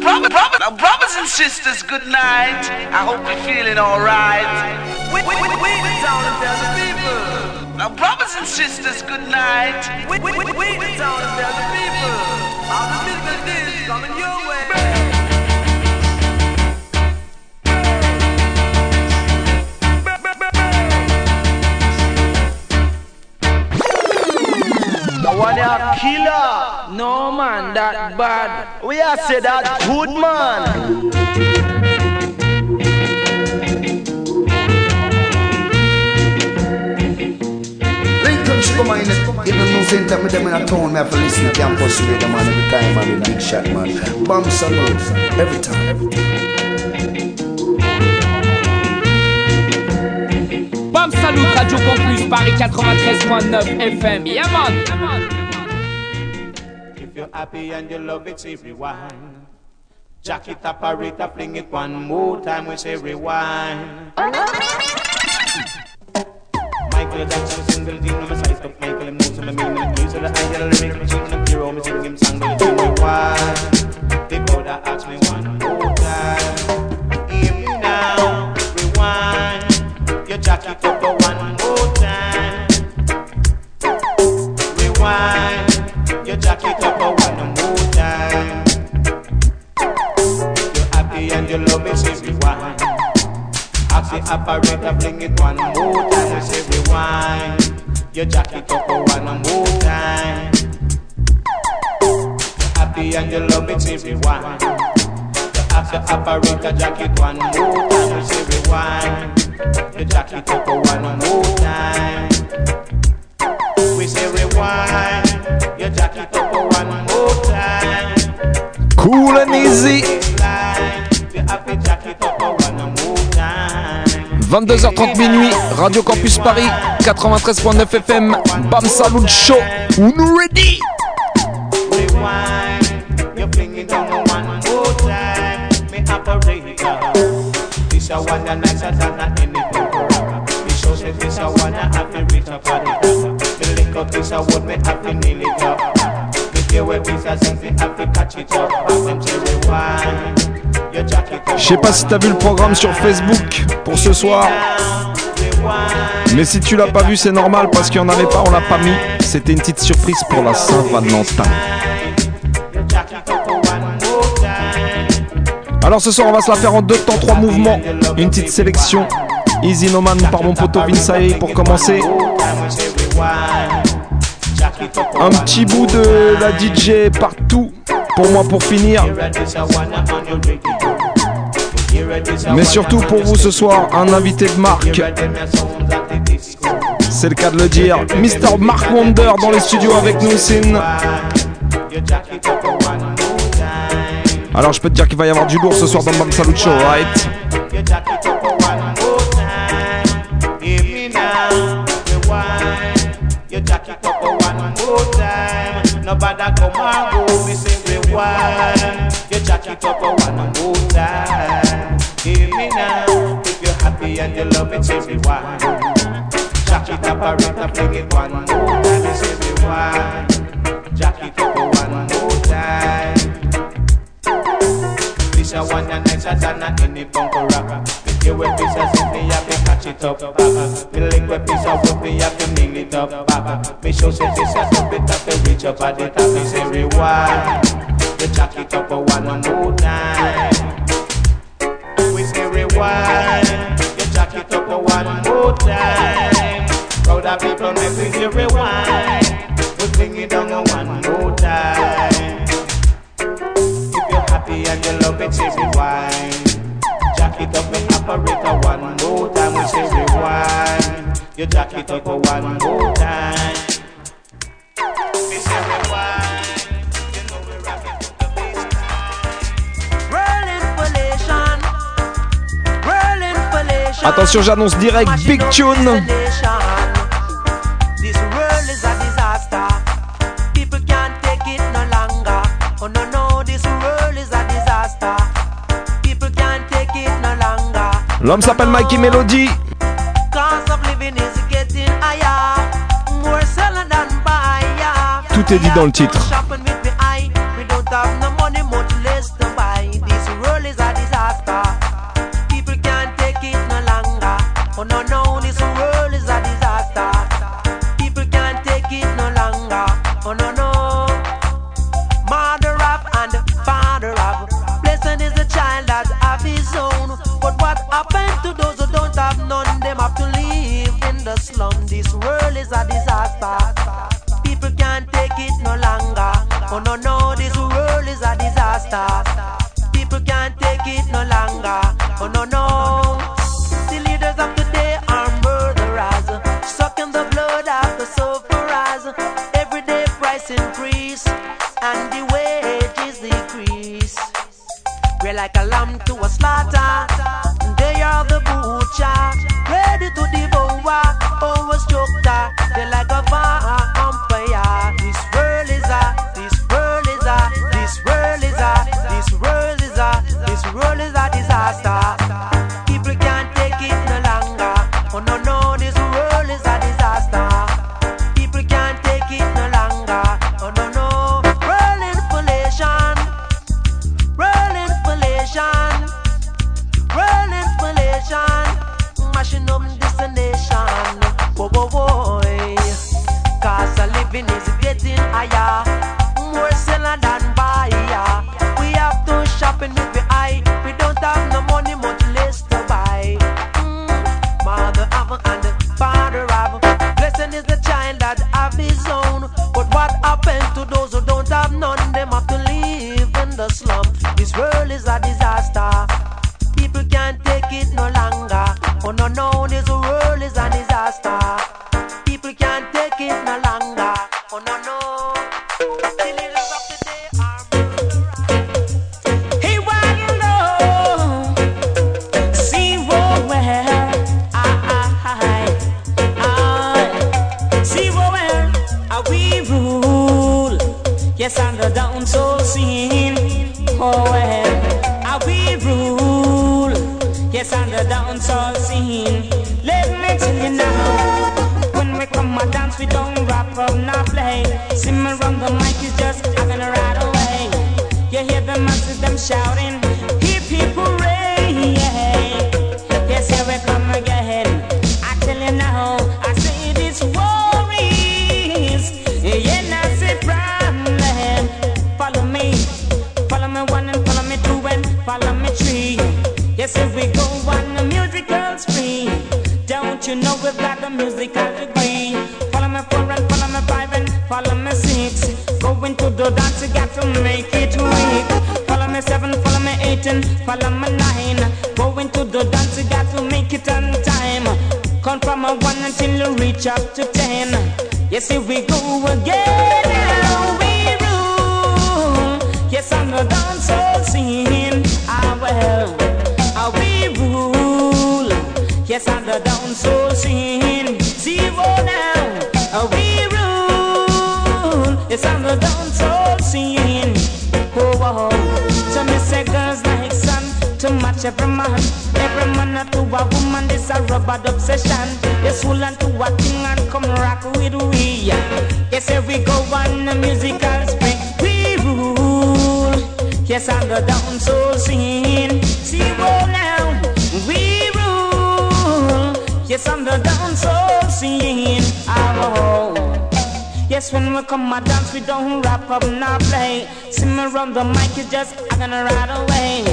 Brother, brother, brothers and sisters, good night. I hope you're feeling alright. We, we, we, we the town and tell people. Now, brothers and sisters, good night. We, we, we, we the town and tell the people. All the business one a killer. No man, that bad. We are say that good man. Come on, even no same time with them in a town, me have to listen to campus radio man every time I'm in big shot man. Bam salute every time. Every time. Bam Salut, Radio Campus, Paris 93.9 FM. Yeah, man. If you're happy and you love it, say rewind. Jack it up, operator, fling it one more time, we say rewind. Michael Jackson, single D, no size up Michael, him knows him, I mean, him use of the eye, the lyric, machine, the hero, me sing him song, but you rewind. The brother ask me one more time. Hear me now, rewind. You jack it up for one more time. Rewind. You jack it up for the operator, fling it one more time. We say rewind. You jack it up for one more time. You're happy and you love it, say rewind. You ask the operator, jack it one more time. We say rewind. You jack it up for one more time. We say rewind. You jack it up for one more time. Cool and easy. 22h30 minuit, Radio Campus Paris, 93.9 FM, Bam Salut Show, Uno Ready! Je sais pas si t'as vu le programme sur Facebook pour ce soir, mais si tu l'as pas vu, c'est normal parce qu'il y en avait pas, on l'a pas mis. C'était une petite surprise pour la Saint-Valentin. Alors ce soir, on va se la faire en deux temps, trois mouvements. Une petite sélection. Easy No Man par mon poteau Vinsae pour commencer. Un petit bout de la DJ partout pour moi pour finir. Mais surtout pour vous ce soir, un invité de marque. C'est le cas de le dire. Mr. Mark Wonder dans les studios avec nous, Sin. Alors je peux te dire qu'il va y avoir du lourd ce soir dans Bam Salut Show, right? Happy and you love it, rewind. Jack it up, I rate up, fling it one more time. Me say rewind. Jack it up one more time. This a one and nicer than a any bunker rapper. You will be so sick, me have to catch it up, baba. Me link with piece of wood, me have to nail it up, baba. Me show say this a stupid have to reach up at the top. Me say rewind, you jack it up one more time. We say rewind, more time. Crowd of people we say rewind. We bring it down one more time. If you're happy and you love it, say rewind. Jack it up and operator one more time. We say rewind. You jack it up one more time. We say rewind. Can't take it no longer. L'homme s'appelle Mikey Melody. Cost of living is getting higher. More seller than buyer. Tout est dit dans le titre. People can't take it no longer. Oh no no, this world is a disaster. People can't take it no longer. Oh no no. Yes, I'm the down soul scene. See what now? We rule. Yes, the down soul. Oh, oh, oh. Girls like every man. Every man to a woman, this a rubber obsession. Yes, hold on to a thing and come rock with we. Yes, we go on the musical spring. We rule. Yes, I'm the down soul scene. See what now? Oh, Yes, when we come and dance, we don't rap up, not play. See me run the mic, you just gonna ride away.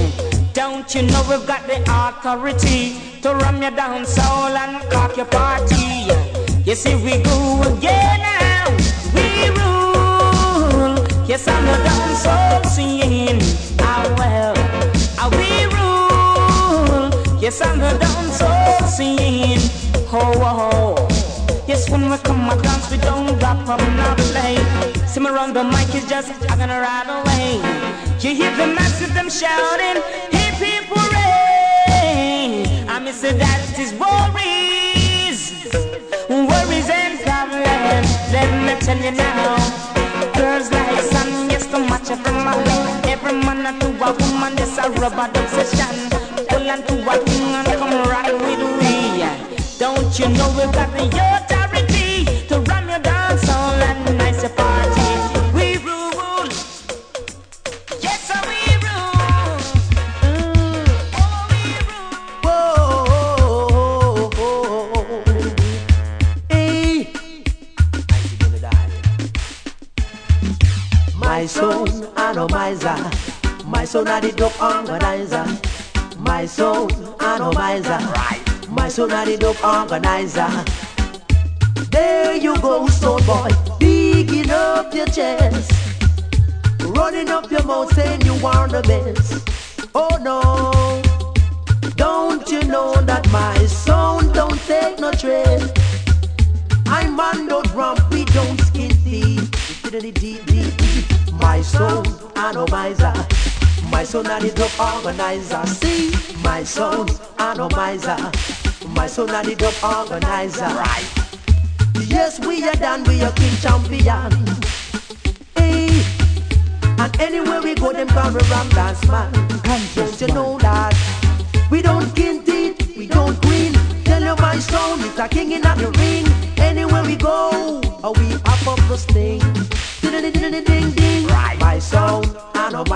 Don't you know we've got the authority to run you down soul and cock your party? Yes, here we go again now. We rule. Yes, I'm the down soul scene. Ah well, ah we rule. Yes, I'm the down soul scene. Ho ho. Yes, when we come and dance, we don't rap up, not play. See me run the mic is just I'm gonna ride away. You hear the massive them shouting, hip hip hooray! I miss it that is worries, worries and problems. Let me tell you now, girls like sun, yes, so much every man, every man to a woman, this a rubber obsession. Pull on to a thing and come rock with we. Don't you know we've got the authority miser. My son, I the dope organizer. My sound atomizer. My sound are the dope organizer. There you go, soul boy, digging up your chest, running up your mouth saying you are the best. Oh no, don't you know that my sound don't take no trade? I'm on the drum, we don't skin deep, My sound atomizer, my are the dope organizer. See, my sound atomizer, my are the dope organizer. Right. Yes, we are done, we are king champion. Hey. And anywhere we go, them come around dance man. Don't you know that? We don't kint it, we don't green. Tell you my sound, it's a king in the ring. Anywhere we go, oh, we up up the sting.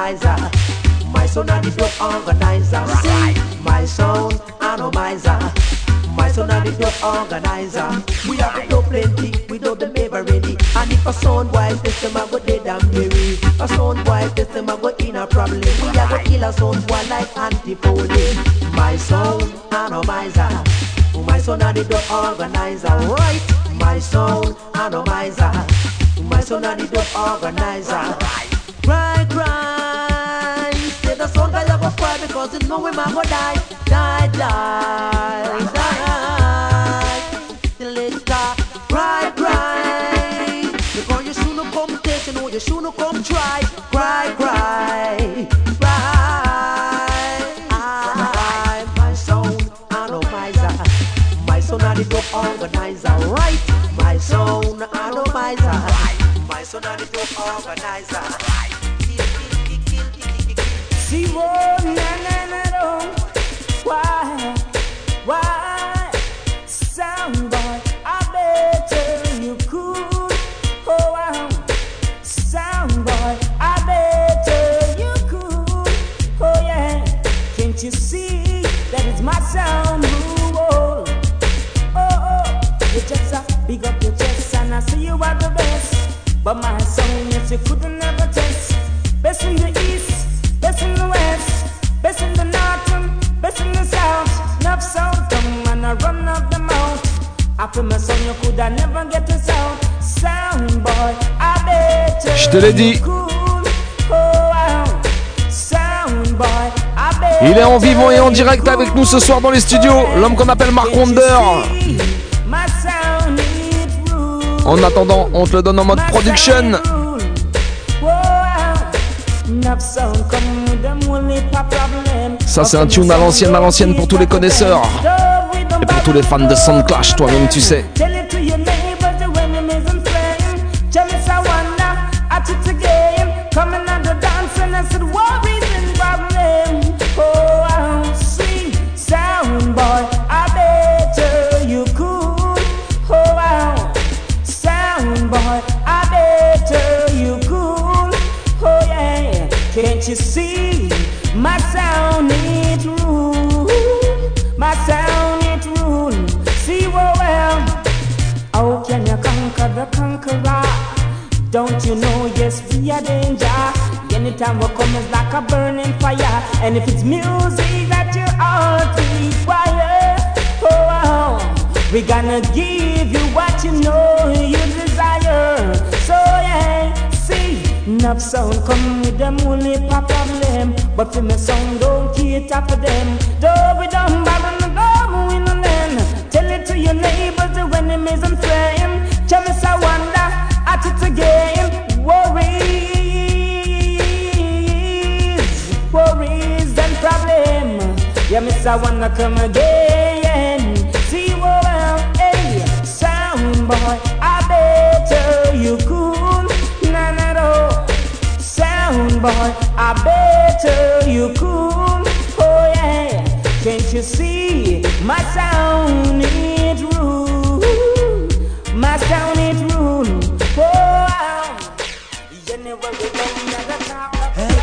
Atomizer. My sound, and the dope organizer. My sound, atomizer. My son and the dope organizer. We have dope plenty, we know them ever ready. And if a sound boy test them, I go dead and bury. A sound boy test them, I go in a problem. We are go kill a sound boy like anti-foley. My sound atomizer. My son and the dope organizer. Right, my sound atomizer. My son and the dope organizer. Cry, go cry because he know him a go die, die, die, die. Till it die. Cry, cry. Because you shouldn't come test, you know you shouldn't come try. Cry, cry, cry. My sound atomizer. My sound and the dope organizer. Right. My sound atomizer. My sound and the dope organizer. See, oh, na na na no. Why, why, sound boy? I bet you could. Oh wow, sound boy, I bet you could. Oh yeah, can't you see that it's my sound rule? Oh oh, you But my song, yes, you couldn't ever test. Best in the east, best in the west, best in the north, and best in the south. Enough sound come and I run up the mouth. After my song, you could I never get a sound. Sound boy, I bet Je te l'ai dit. Oh wow, sound boy, I bet Il est en vivant et en direct avec nous ce soir dans les studios, l'homme qu'on appelle Mark Wonder. En attendant, on te le donne en mode production. Ça c'est un tune à l'ancienne, à l'ancienne pour tous les connaisseurs. Et pour tous les fans de Sound Clash, toi-même tu sais. you see My sound it rule. My sound it rule. See, well, well. How can you conquer the conqueror? Don't you know, yes, we are danger. Anytime we come, it's like a burning fire. And if it's music that your heart require, oh, wow, we gonna give you what you know you desire. So, yeah, enough sound come with them only pop problem. But for me, sound don't cater for them. Though we don't bother no go in and then tell it to your neighbors, the enemies and friends. Chalice, I wonder at it again. Worries, worries and problem. Yeah, miss, I wanna come again. See, well, hey, sound boy, boy, I bet you cool. Oh, yeah. Can't you see my sound it rule? My sound it rule. Oh, wow. Anywhere we go, we gotta talk about Hey.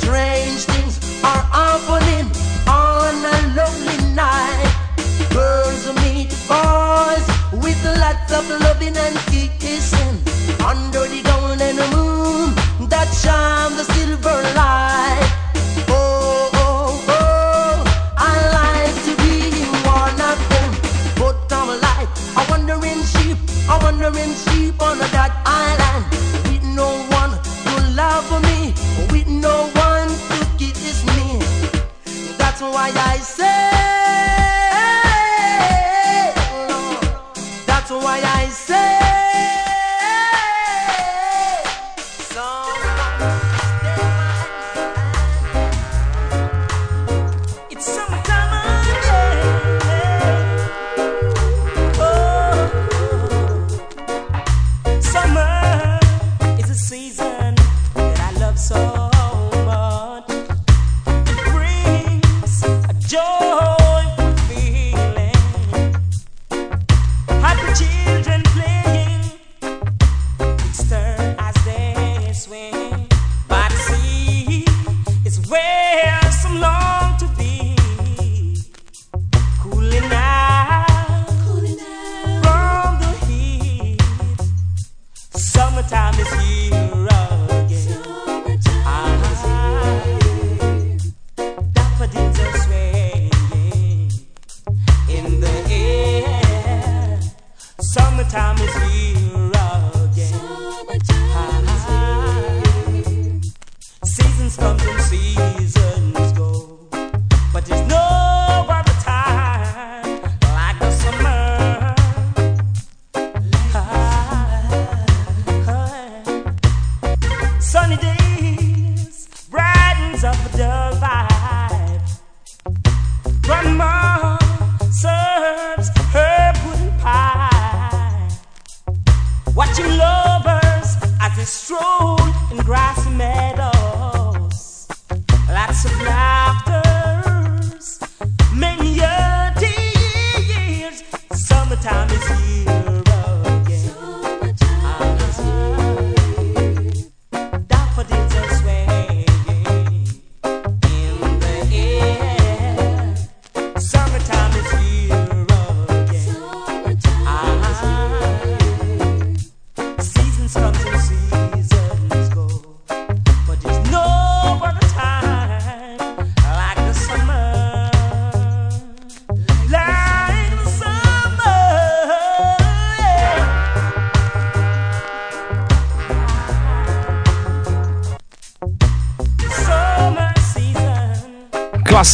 strange things are happening on a lonely night. Girls meet boys with lots of loving and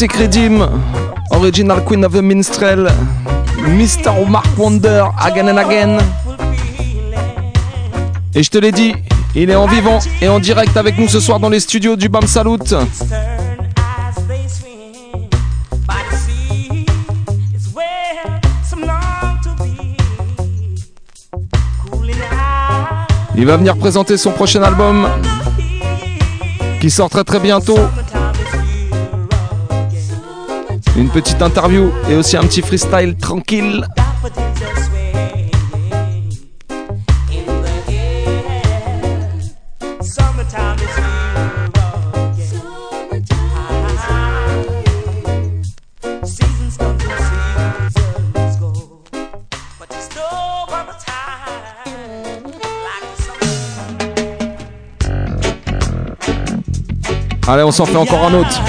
Credim, Original Queen of the Minstrel, Mr. Mark Wonder, Again and Again. Et je te l'ai dit, il est en vivant et en direct avec nous ce soir dans les studios du BAM Salut. Il va venir présenter son prochain album qui sort très très bientôt une petite interview et aussi un petit freestyle tranquille. Allez, on s'en fait encore un autre.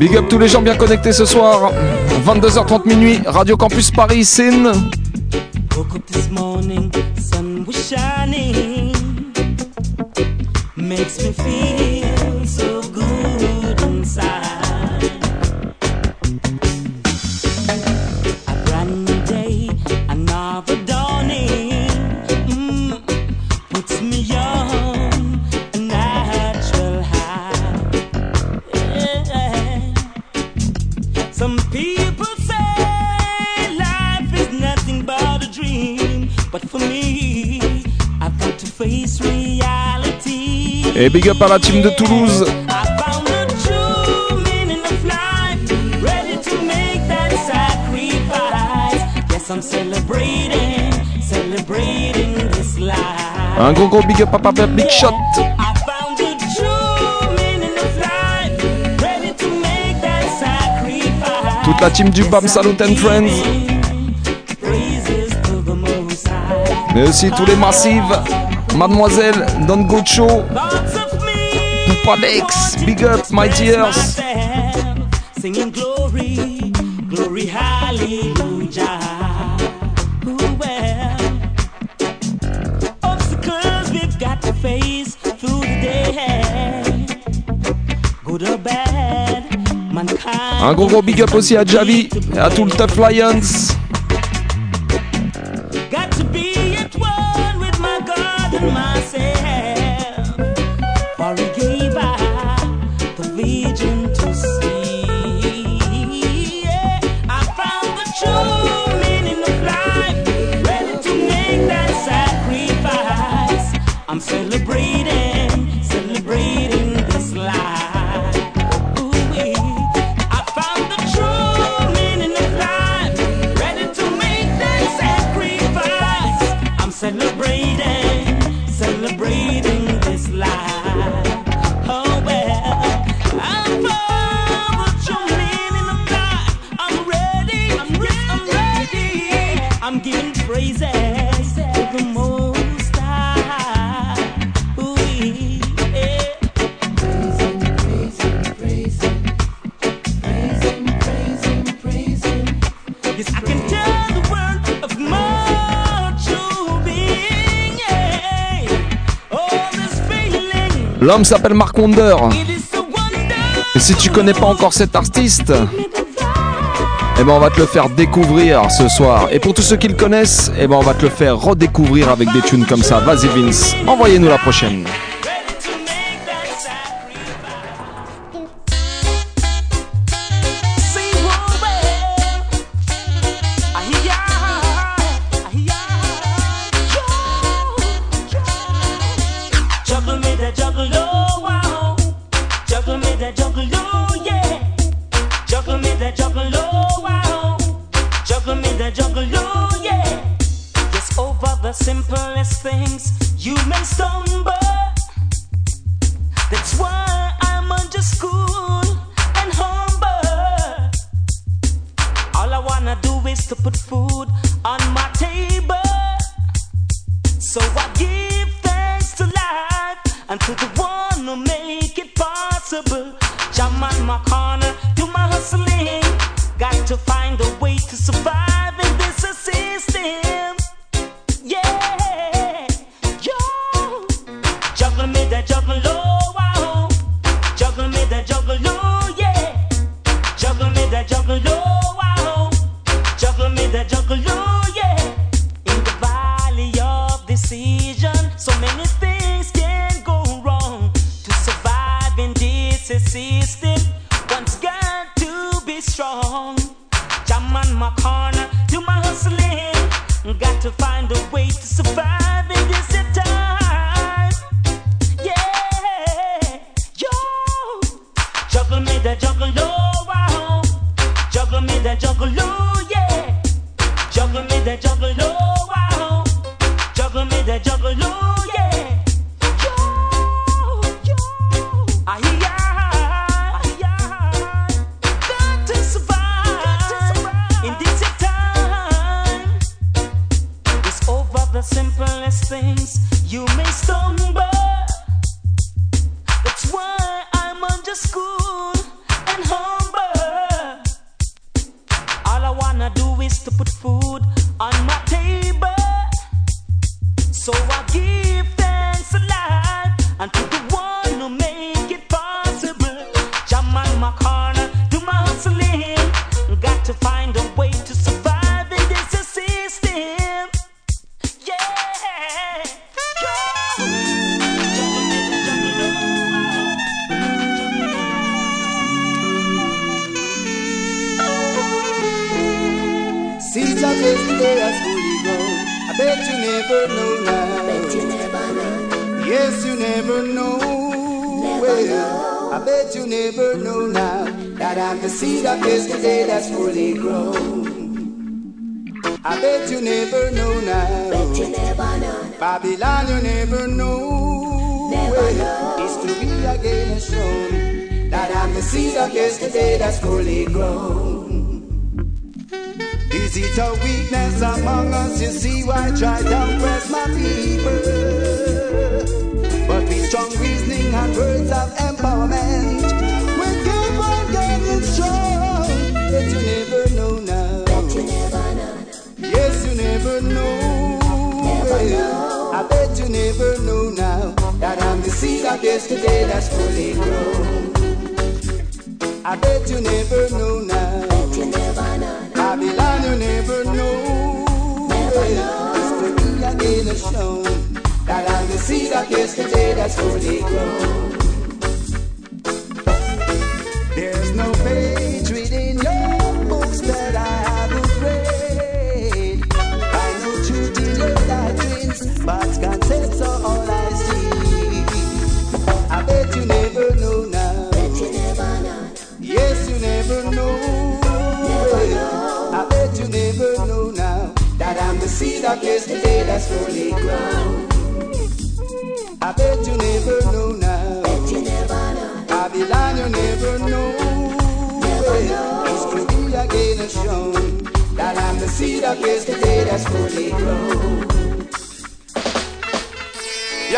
Big up tous les gens bien connectés ce soir. 22h30 minuit, Radio Campus Paris, Sin. Big up à la team de Toulouse. Un gros gros big up à Papa Big Shot. Toute la team du BAM Salut and Friends. Mais aussi tous les massives. Mademoiselle Don Gocho. Pradex, big up, my tears. Singing glory, glory, hallelujah. Who well, obstacles we've got to face through the day. Good or bad, mankind. Un gros gros big up aussi à Javi et à tout le Tough Lions. L'homme s'appelle Mark Wonder. Et si tu connais pas encore cet artiste, eh ben on va te le faire découvrir ce soir. Et pour tous ceux qui le connaissent, eh ben on va te le faire redécouvrir avec des tunes comme ça. Vas-y Vince, envoyez-nous la prochaine.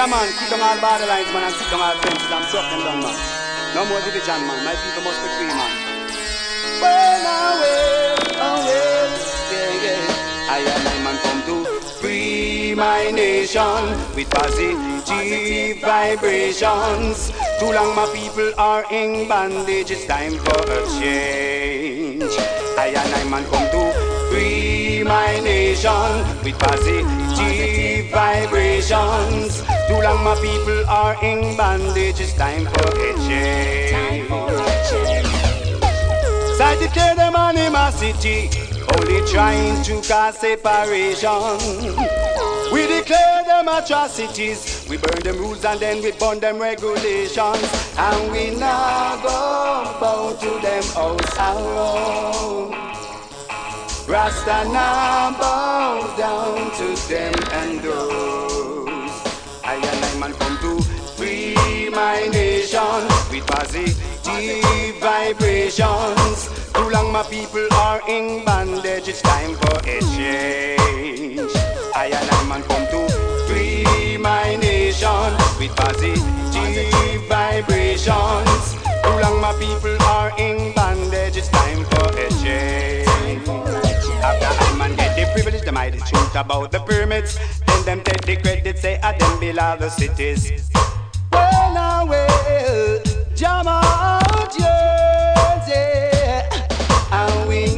Yeah, man, keep them all borderlines, man, and keep them all fences and suck them down, man. No more division, man. My people must be free, man. Well, now, well, oh, well, yeah, yeah. I and I, man, come to free my nation with positive vibrations. Too long my people are in bondage, it's time for a change. I and I, man, come to free my nation with positive vibrations. Too long my people are in bondage, it's time for a change. So I declare them animosity, only trying to cause separation. We declare them atrocities, we burn them rules and then we burn them regulations. And we now go bow to them house around. Rasta now bow down to them and those. I and I man come to free my nation with positive vibrations. Too long my people are in bondage, it's time for a change. I and I man come to free my nation with positive vibrations. Too long my people are in bondage, it's time for a change. Privilege, them hide the truth about the pyramids. Then them take the credit, say I them build all the cities. Well, now, well, jam out, yes, yeah. And we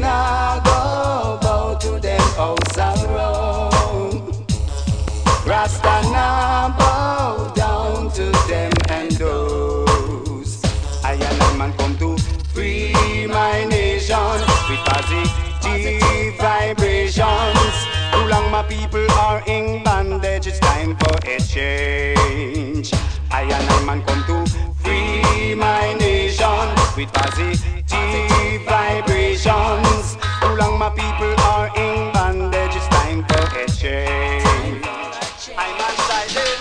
time for a change. I and I man come to free my nation with positive vibrations. Too long my people are in bondage, it's time for a change. I'm.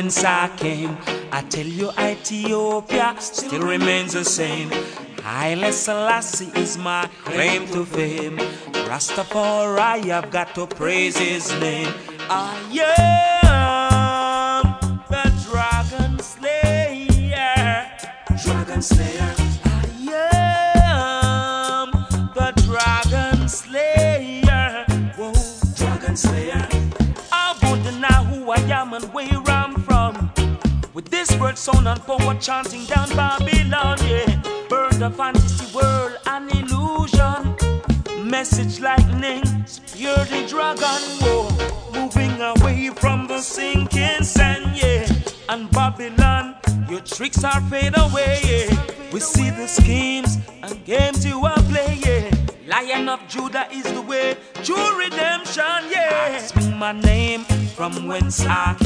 Whence I came. I tell you, Ethiopia still remains the same. Haile Selassie is my claim to fame. Rastafari, I've got to praise his name. Ah, I am and power chanting down Babylon, yeah. Burn the fantasy world, an illusion. Message lightning, spear the dragon, whoa. Moving away from the sinking sand, yeah. And Babylon, your tricks are fade away, yeah. We see the schemes and games you are playing. Lion of Judah is the way, to redemption, yeah. Ask my name, from whence I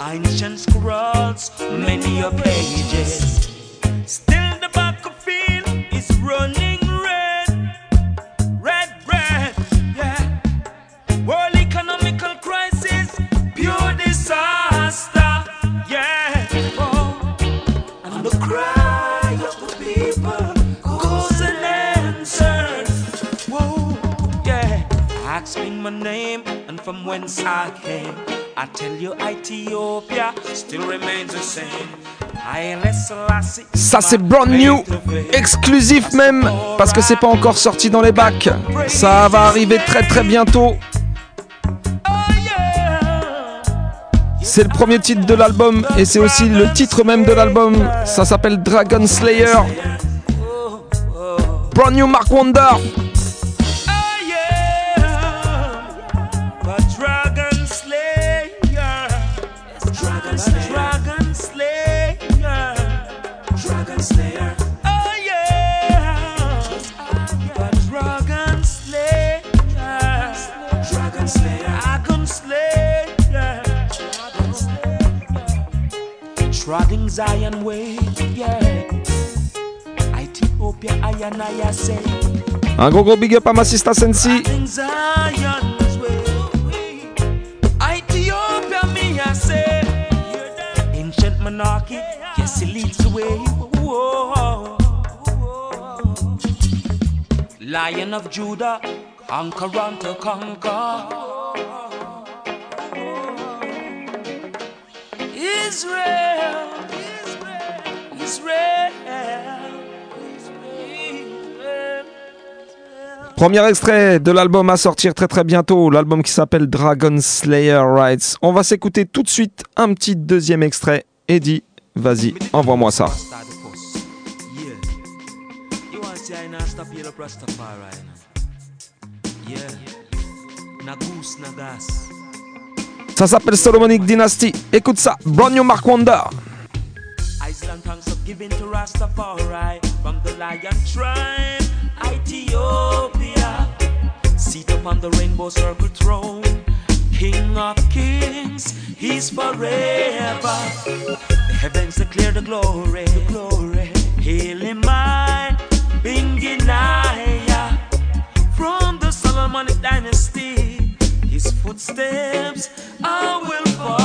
Ancient scrolls, many a pages. Still the battlefield is running red, red, red, yeah. World economical crisis, pure disaster, yeah. Oh, and the cry of the people goes unanswered. Whoa, yeah. Asking my name and from whence I came. I tell you, Ethiopia still remains the same. Ça c'est brand new, exclusif même, parce que c'est pas encore sorti dans les bacs. Ça va arriver très très bientôt. C'est le premier titre de l'album et c'est aussi le titre même de l'album. Ça s'appelle Dragon Slayer. Brand new Mark Wonder. Zion way, yeah. Ethiopia, I and I say. Un gros gros big up à ma sister Sensi. Ancient monarchy, yes, it leads the way. Lion of Judah, conquer unto conquer. Israel. Premier extrait de l'album à sortir très très bientôt, l'album qui s'appelle Dragon Slayer Rides. On va s'écouter tout de suite un petit deuxième extrait. Eddie, vas-y, envoie-moi ça. Ça s'appelle Solomonic Dynasty. Écoute ça, Brand New Mark Wonder. Iceland thanks for giving to Rastafari from the lion tribe, Ethiopia. Seat upon the rainbow circle throne, King of kings, he's forever. The heavens declare the glory, the glory. Hail him, mine, Binginaya. From the Solomonic dynasty, his footsteps I will follow.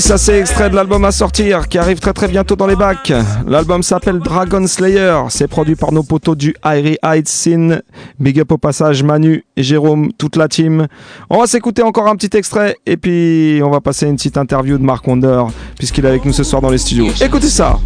Ça c'est extrait de l'album à sortir qui arrive très très bientôt dans les bacs. L'album s'appelle Dragon Slayer. C'est produit par nos potos du Airy Heights Scene. Big up au passage Manu et Jérôme, toute la team. On va s'écouter encore un petit extrait et puis on va passer une petite interview de Mark Wonder puisqu'il est avec nous ce soir dans les studios. Écoutez ça.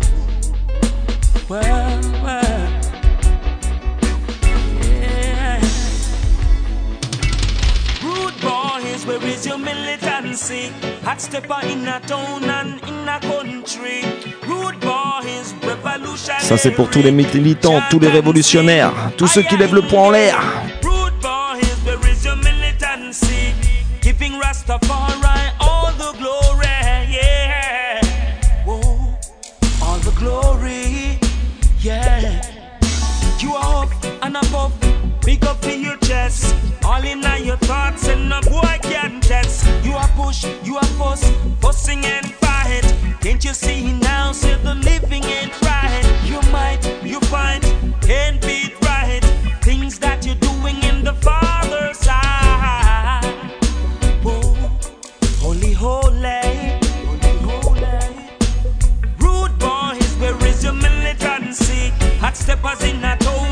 Hot stepper in a town and in a country. Rude boys, revolution. Ça c'est pour tous les militants, tous les révolutionnaires, tous ceux qui lèvent le poing en l'air. Rude boys, where is your militancy? Giving Rastafari all the glory, yeah. Whoa, all the glory, yeah. You are up and above, big up in your chest. All in your push, you are fuss, fussing and fight. Can't you see now? Say the living ain't right. You might, you find, can't be right. Things that you're doing in the Father's side. Whoa, holy, holy? Hot steppers in a town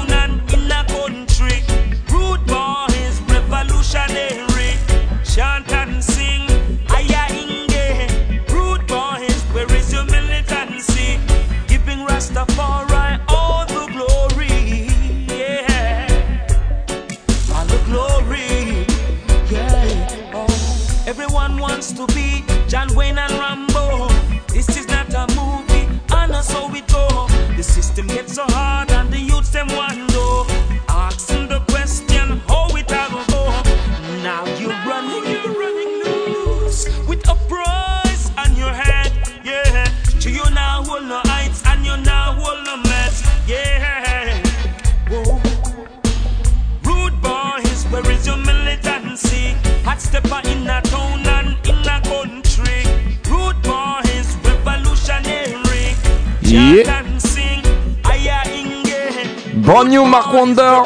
Mark Wonder.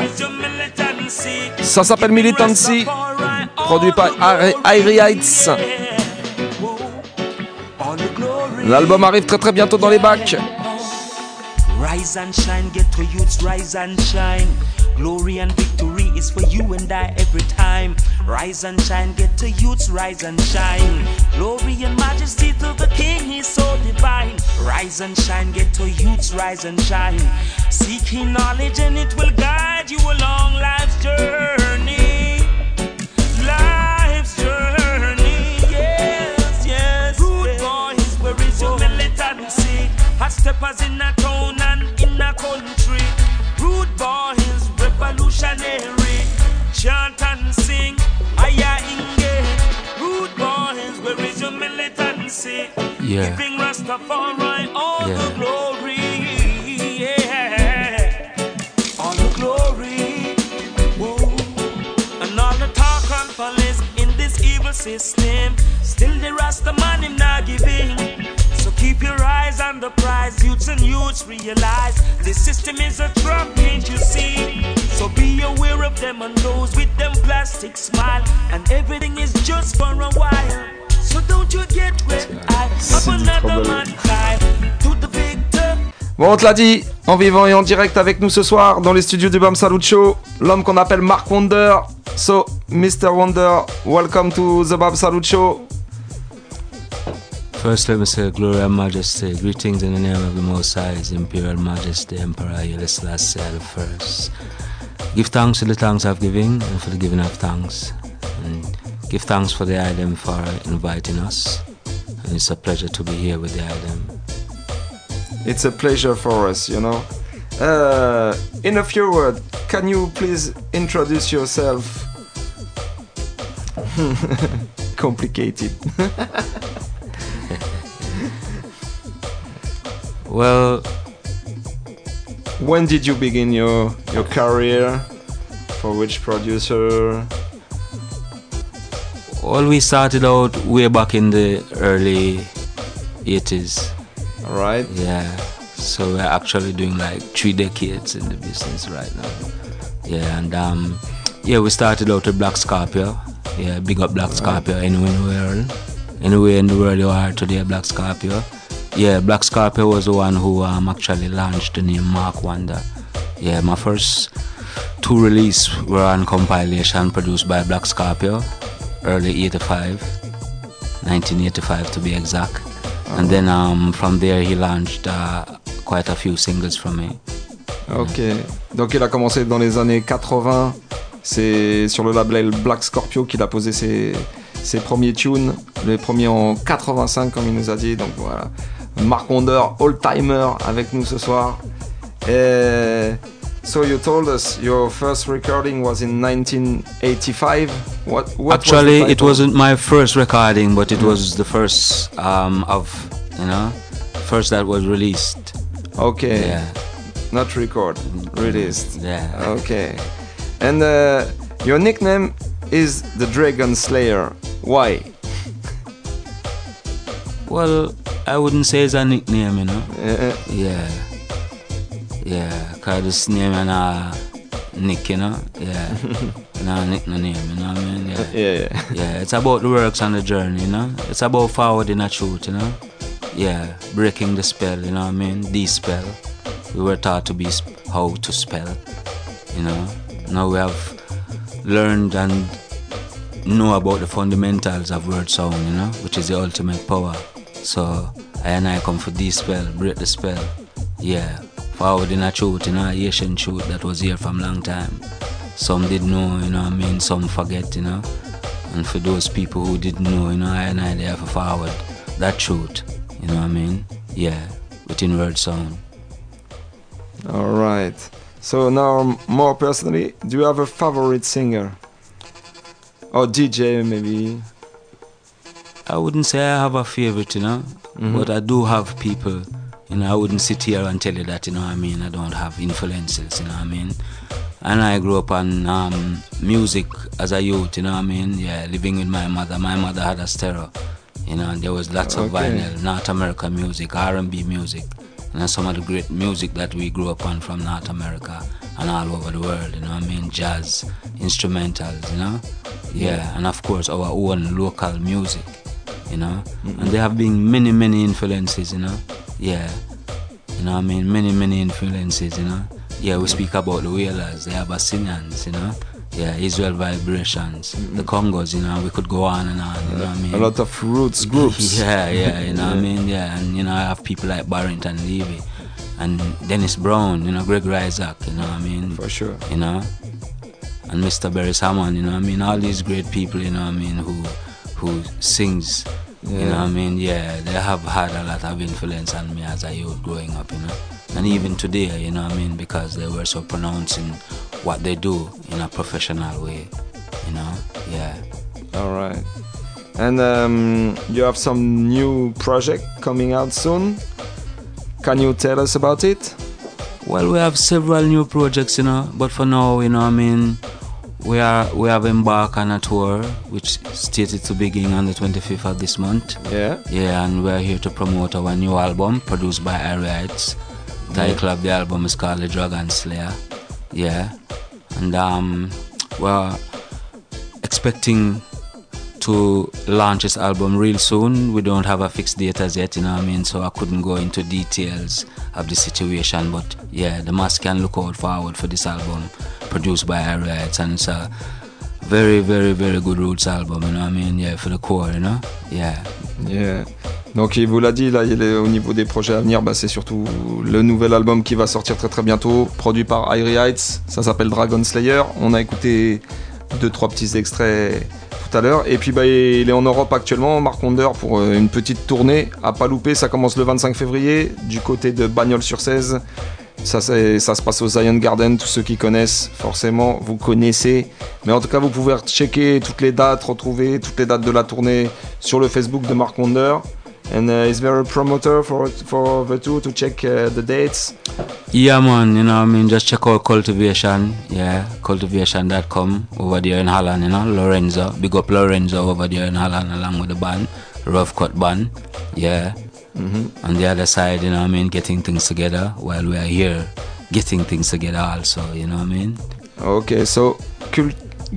Ça s'appelle Militancy. Produit par Airy Heights. L'album arrive très très bientôt dans les bacs. Rise and shine, get to youths, rise and shine. Glory and victory is for you and I every time. Rise and shine, get to youths, rise and shine. Glory and majesty to the King, he's so divine. Rise and shine, get to youths, rise and shine. Seeking knowledge and it will guide you along life's journey. Life's journey, yes, yes. Rude boys, where is your militancy? Hot steppers in a town and in a country. Rude boys, revolutionary. Chant and sing, aya inge. Rude boys, where is your militancy? Yeah. Giving Rastafari all Yeah. the glory. Yeah. All the glory. Whoa. And all the talk police in this evil system. Still the him not giving. So keep your eyes on the prize. Youths and youths realize this system is a trap, can't you see? So be aware of them and those with them plastic smile. And everything is just for a while. So don't you get red eye of another man cry to the victor. Bon, on te l'a dit, en vivant et en direct avec nous ce soir dans les studios du Bam Salut Show, l'homme qu'on appelle Mark Wonder. So, Mr. Wonder, welcome to the Bam Salut Show. First, let me say glory and majesty. Greetings in the name of the Most High, His Imperial Majesty, Emperor Selassie the First. Give thanks to the thanks of giving and for the giving of thanks. And give thanks for the item for inviting us. And it's a pleasure to be here with the item. It's a pleasure for us, you know. Uh, in a few words, can you please introduce yourself? Complicated. Well, when did you begin your your career? For which producer? well, we started out way back in the early 80s. Right. Yeah. So we're actually doing like three decades in the business right now. Yeah, and um, yeah, we started out with Black Scorpio. Yeah, big up Black Scorpio anywhere in the world. anywhere in the world you are today, Black Scorpio. Yeah, Black Scorpio was the one who um, actually launched the name Mark Wonder. Yeah, my first two release were on compilation produced by Black Scorpio, early 85, 1985 to be exact. And then um, from there he launched uh, quite a few singles from me. Ok. Donc il a commencé dans les années 80. C'est sur le label Black Scorpio qu'il a posé ses, ses premiers tunes. Les premiers en 85 comme il nous a dit. Donc voilà. Mark Wonder, All Timer avec nous ce soir. Et so you told us your first recording was in 1985. What, what Actually, was it wasn't my first recording, but it was the first um, of, you know, first that was released. Okay. Yeah. Not record, released. Yeah. Okay. And uh, your nickname is the Dragon Slayer. Why? Well, I wouldn't say it's a nickname, you know. Uh, Yeah. Yeah, cause this name and uh, Nick, you know. Yeah. nah, Nick no name, you know what I mean? Yeah. Yeah, yeah. Yeah, it's about the works and the journey, you know. It's about forwarding a truth, you know. Yeah, breaking the spell, you know what I mean? The spell. We were taught to be sp- how to spell, you know. Now we have learned and know about the fundamentals of word sound, you know, which is the ultimate power. So I and I come for this spell, break the spell. Yeah, forward in a truth, know, a Asian truth that was here from long time. Some did know, you know what I mean, some forget, you know. And for those people who didn't know, you know, I and I have to forward that truth, you know what I mean? Yeah, within word sound. All right. So now, more personally, do you have a favorite singer? Or DJ, maybe? I wouldn't say I have a favorite, you know, Mhm. but I do have people. You know, I wouldn't sit here and tell you that, you know what I mean, I don't have influences, you know what I mean. And I grew up on um, music as a youth, you know what I mean? Yeah, living with my mother. My mother had a stereo, you know, and there was lots of Okay. vinyl, North American music, R&B music, and some of the great music that we grew up on from North America and all over the world, you know what I mean? Jazz, instrumentals, you know? Yeah, and of course our own local music, you know? And there have been many, many influences, you know? Yeah. You know what I mean? Many, many influences, you know? Yeah, we speak about the Wailers, the Abyssinians, you know? Yeah, Israel Vibrations, the Congos, you know, we could go on and on, you know what I mean? A lot of roots groups. Yeah, yeah, you know what I mean? Yeah, and you know, I have people like Barrington Levy and Dennis Brown, you know, Greg Isaac, you know what I mean? For sure. You know? And Mr. Barry Salmon, you know what I mean? All these great people, you know what I mean, who who sings, you know what I mean? Yeah, they have had a lot of influence on me as a youth growing up, you know? And even today, you know what I mean? Because they were so pronouncing what they do in a professional way, you know? Yeah. All right. And um, you have some new project coming out soon. Can you tell us about it? Well, we have several new projects, you know, but for now, you know, I mean, we are we have embarked on a tour which stated to begin on the 25th of this month. Yeah. Yeah, and we're here to promote our new album produced by Irie Ites. Title of the album is called The Dragon Slayer. Yeah, and um, we're expecting to launch this album real soon. We don't have a fixed date as yet, you know what I mean? So I couldn't go into details of the situation. But yeah, the mass can look out forward for this album produced by Ari Heights. And it's a very, very, very good roots album, you know what I mean? Yeah, for the core, you know? Yeah. Yeah. Donc il vous l'a dit, là, il est au niveau des projets à venir, bah, c'est surtout le nouvel album qui va sortir très très bientôt, produit par Irie Heights, ça s'appelle Dragon Slayer. On a écouté deux trois petits extraits Et puis bah, il est en Europe actuellement, Mark Wonder, pour euh, une petite tournée à pas louper. Ça commence le 25 février du côté de Bagnols-sur-Cèze. Ça, c'est- ça se passe au Zion Garden, tous ceux qui connaissent, forcément, vous connaissez. Mais en tout cas, vous pouvez checker toutes les dates, retrouver toutes les dates de la tournée sur le Facebook de Mark Wonder. And uh, is there a promoter for for the two to check uh, the dates? Yeah, man, you know, I mean, just check out Cultivation, yeah, cultivation.com over there in Holland, you know, Lorenzo, big up Lorenzo over there in Holland along with the band, Rough Cut Band, yeah. Mhm. On the other side, you know, what I mean, getting things together while we are here, getting things together also, you know what I mean? Okay, so cul-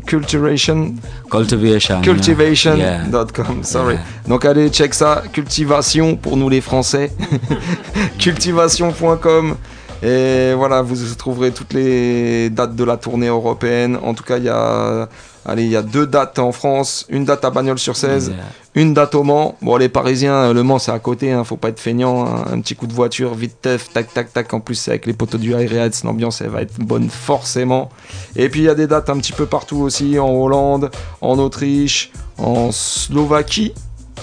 culturation Cultivation. cultivation.com sorry. Donc allez check ça. Cultivation pour nous les français. Cultivation.com et voilà vous trouverez toutes les dates de la tournée européenne. En tout cas il y a allez il y a deux dates en France. Une date à Bagnols sur 16 une date au Mans. Bon les Parisiens le Mans c'est à côté hein, faut pas être feignant hein. un petit coup de voiture vite teuf tac tac tac. En plus c'est avec les poteaux du Airheads l'ambiance elle va être bonne forcément. Et puis il y a des dates un petit peu partout aussi en Hollande en Autriche en Slovaquie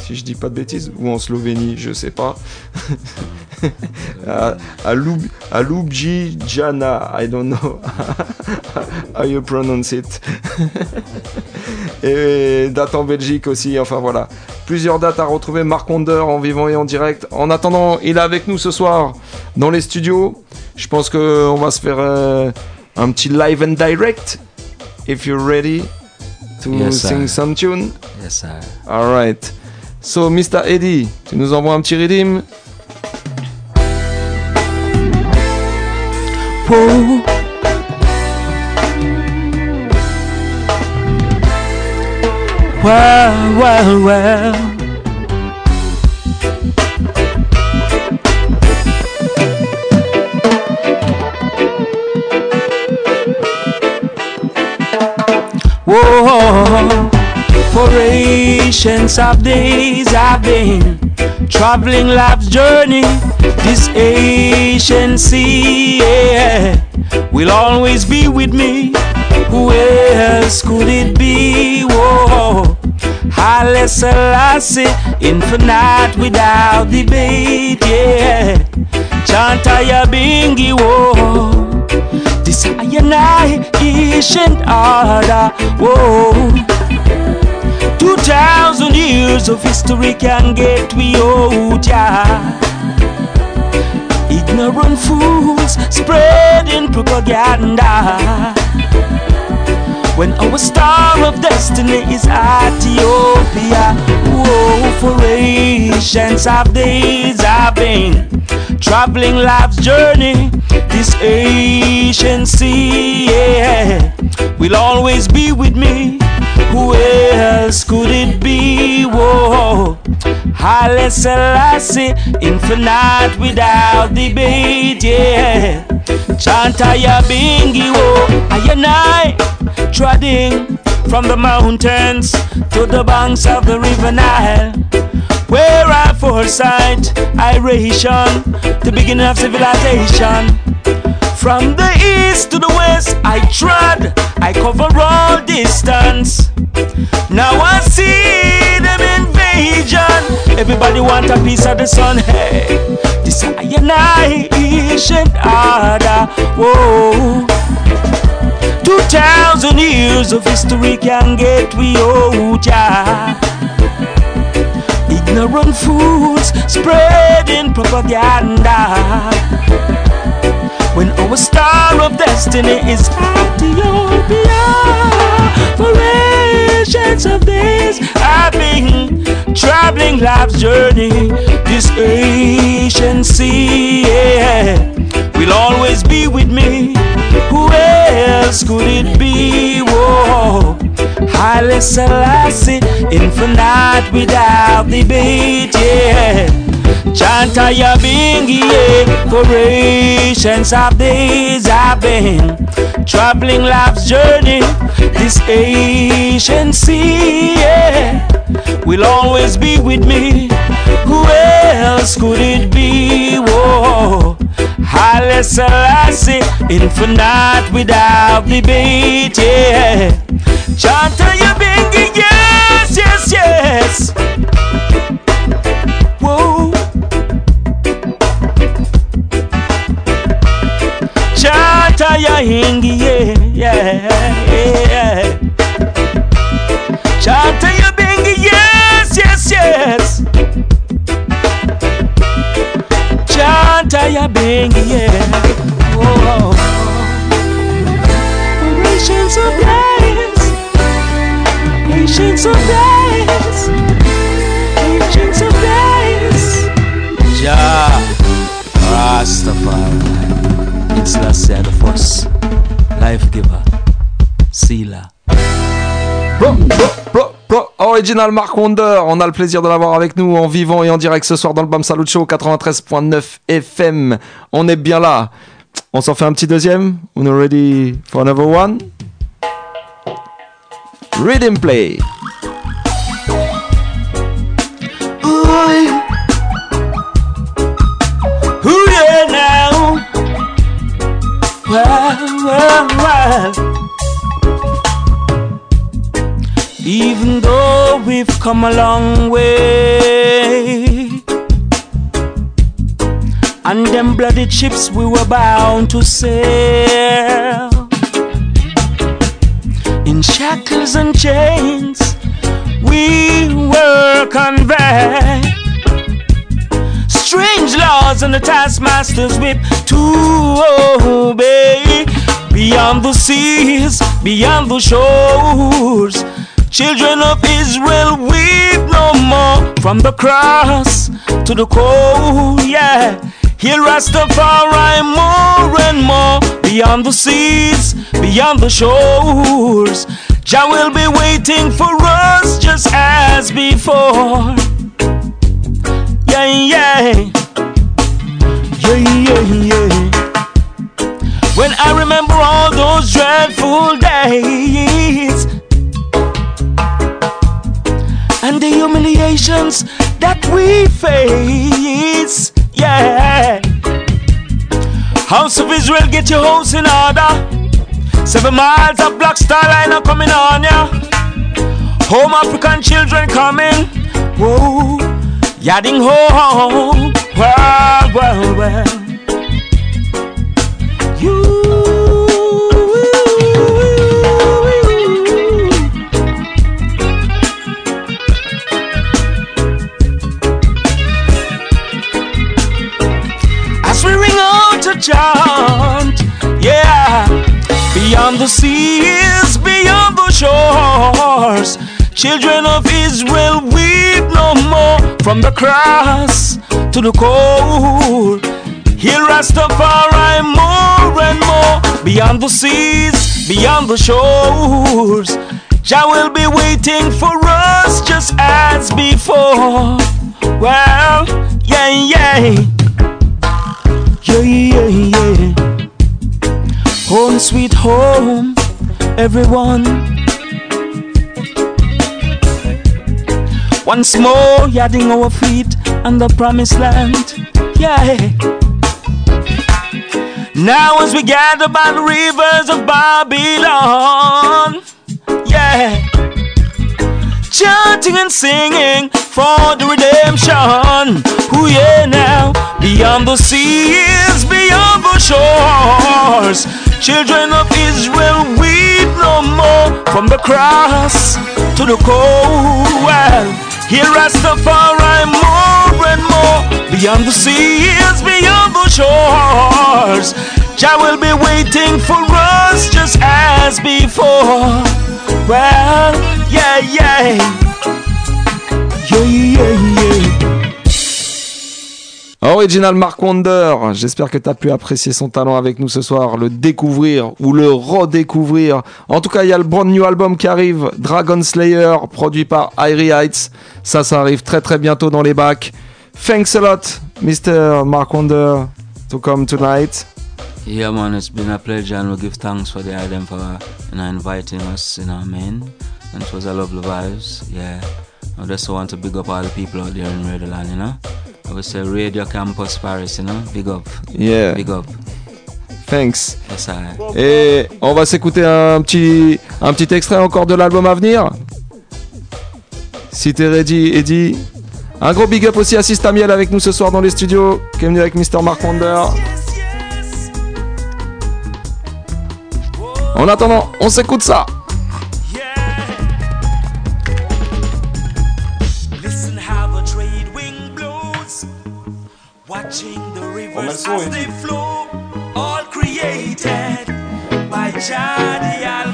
si je dis pas de bêtises, ou en Slovénie, je sais pas. à, à, Lub, à Ljubljana, I don't know how you pronounce it. et date en Belgique aussi, enfin voilà. Plusieurs dates à retrouver, Mark Wonder en vivant et en direct. En attendant, il est avec nous ce soir dans les studios. Je pense qu'on va se faire euh, un petit live and direct. If you're ready to Yes, sing some tune. Yes, sir. Alright. So, Mr. Eddie, tu nous envoies un petit redeem ancients of days I've been traveling life's journey. This ancient sea yeah, will always be with me. Who else could it be? Whoa, Haile Selassie, infinite without debate. Yeah, Chantaya Bingi. Whoa. This I and I ancient order. Whoa. Two thousand years of history can get we out, yeah. Ignorant fools spreading propaganda. When our star of destiny is Ethiopia, whoa, for ancients of days I've been traveling life's journey. This ancient sea, yeah, will always be with me. Who else could it be? Whoa, Haile Selassie, infinite without debate, yeah. Chantaya Bingi, whoa, I and I, treading from the mountains to the banks of the river Nile. Where I foresight, iration, the beginning of civilization. From the east to the west, I trod, I cover all distance. Everybody want a piece of the sun. Hey, this ancient order. Whoa. Two thousand years of history can get we out, yeah. Ignorant fools spreading propaganda. When our star of destiny is Ethiopia, for ancients of days, I've been traveling life's journey. This sea yeah, will always be with me. Who else could it be? Whoa. Haile Selassie, infinite without debate, yeah. Chantaya Bingi, yeah. For ancients of days I've been traveling life's journey. This sea, yeah, will always be with me. Who else could it be? Whoa. Haile Selassie, infinite without debate, yeah. Chantaya Bingi, yes, yes, yes. Chantaya Hingi, yeah, yeah, yeah. Bingi, yes, yes, yes. Chantaya Bingi, yeah. Whoa. Patience of days, patience of days, patience of days. Jah Rastafari. It's the us. Life giver. Pro, pro. Original Mark Wonder, on a le plaisir de l'avoir avec nous en vivant et en direct ce soir dans le Bam Salut Show 93.9 FM. On est bien là. On s'en fait un petit deuxième. On est ready for another one? Read and play. Even though we've come a long way, and them bloody chips we were bound to sail in shackles and chains, we were conveyed and the taskmaster's whip to obey. Beyond the seas, beyond the shores, children of Israel weep no more. From the cross to the coal, yeah. He'll Rastafari more and more. Beyond the seas, beyond the shores, Jah will be waiting for us just as before yeah, yeah. Yeah, yeah, yeah. When I remember all those dreadful days and the humiliations that we face, yeah. House of Israel, get your house in order. Seven miles of black star line are coming on ya. Home African children coming. Whoa. Yadding home, well, well, well. Chant, yeah, beyond the seas, beyond the shores. Children of Israel weep no more from the cross to the cold. He'll Rastafari more and more beyond the seas, beyond the shores. Jah will be waiting for us just as before. Well, yeah, yeah, yeah, yeah, yeah. Home, sweet home, everyone. Once more, yarding our feet on the promised land. Yeah. Now, as we gather by the rivers of Babylon, yeah. Chanting and singing for the redemption. Who, yeah, now, beyond the seas, beyond the shores. Children of Israel, weep no more from the cross to the cold. Here Rastafari more and more Beyond the seas, beyond the shores. Jah will be waiting for us just as before. Well, yeah, yeah. Yeah, yeah, yeah Original Mark Wonder, j'espère que tu as pu apprécier son talent avec nous ce soir, le découvrir ou le redécouvrir. En tout cas, il y a le brand new album qui arrive, Dragon Slayer, produit par Irie Heights. Ça, ça arrive très très bientôt dans les bacs. Thanks a lot, Mr. Mark Wonder, to come tonight. Yeah, man, it's been a pleasure, and we give thanks for the item for inviting us, you know, man. And it was a vibes, yeah. I just want to big up all the people out there in Redland, you know? I would say Radio Campus Paris, you know? Big up. Yeah. Big up. Thanks. Et on va s'écouter un petit, un petit extrait encore de l'album à venir. Si t'es ready, Eddie. Un gros big up aussi à Sistamiel avec nous ce soir dans les studios, qui est venu avec Mr. Mark Wonder. En attendant, on s'écoute ça. The rivers as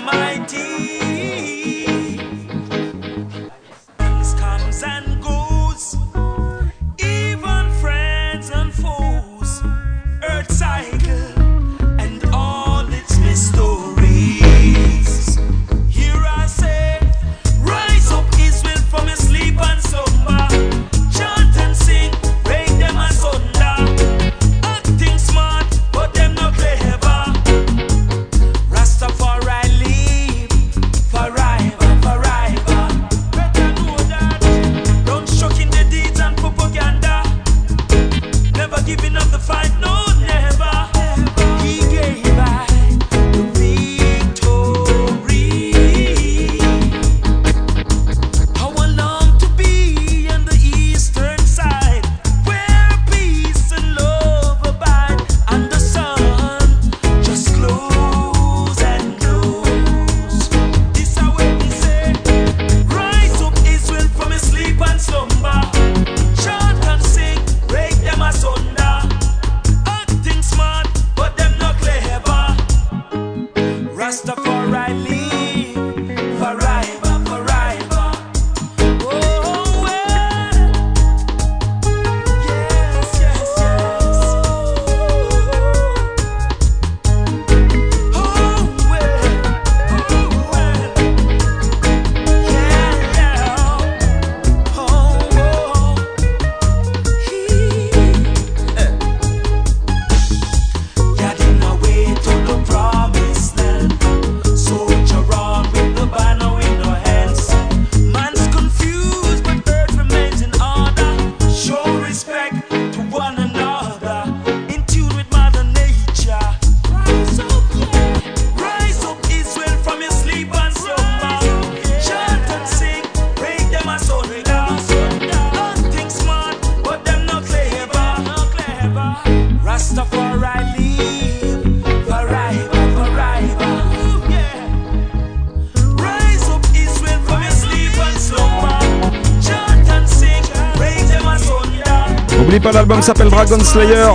Slayer,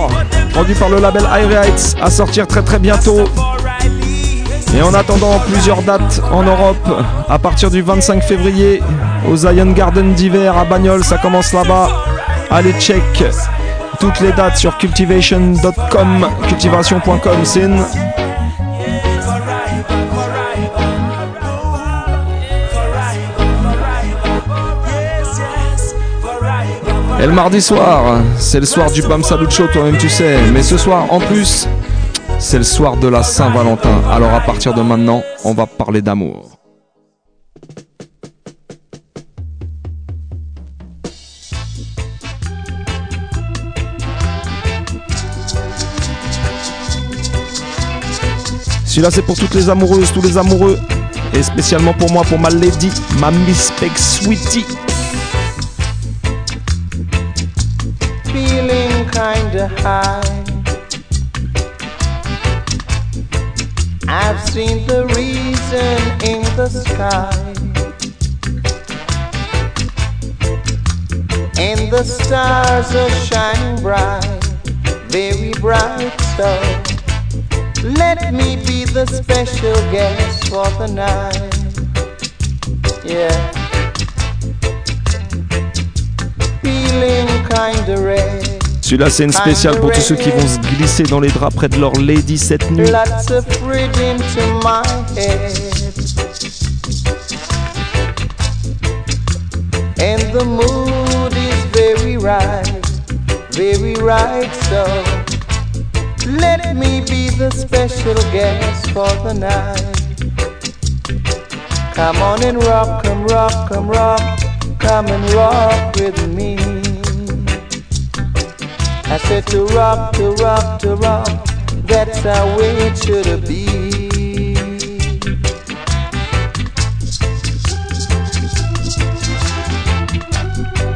produit par le label High à sortir très très bientôt. Et en attendant, plusieurs dates en Europe, à partir du 25 février, au Zion Garden d'hiver à Bagnols, ça commence là-bas. Allez, check toutes les dates sur cultivation.com, cultivation.com, sin. Et le mardi soir, c'est le soir du Bam Salut Show, toi-même tu sais. Mais ce soir, en plus, c'est le soir de la Saint-Valentin. Alors à partir de maintenant, on va parler d'amour. Celui-là, c'est pour toutes les amoureuses, tous les amoureux. Et spécialement pour moi, pour ma lady, ma Miss Peg Sweetie. Kinda high. I've seen the reason in the sky. And the stars are shining bright, very bright so. Let me be the special guest for the night. Yeah. Feeling kinda red. Celui-là, c'est une spéciale pour tous ceux qui vont se glisser dans les draps près de leur lady cette nuit. And the mood is very right, very right. So let me be the special guest for the night. Come on and rock, come rock, come rock, come and rock with me. I said to rock, to rock, to rock. That's how it should be.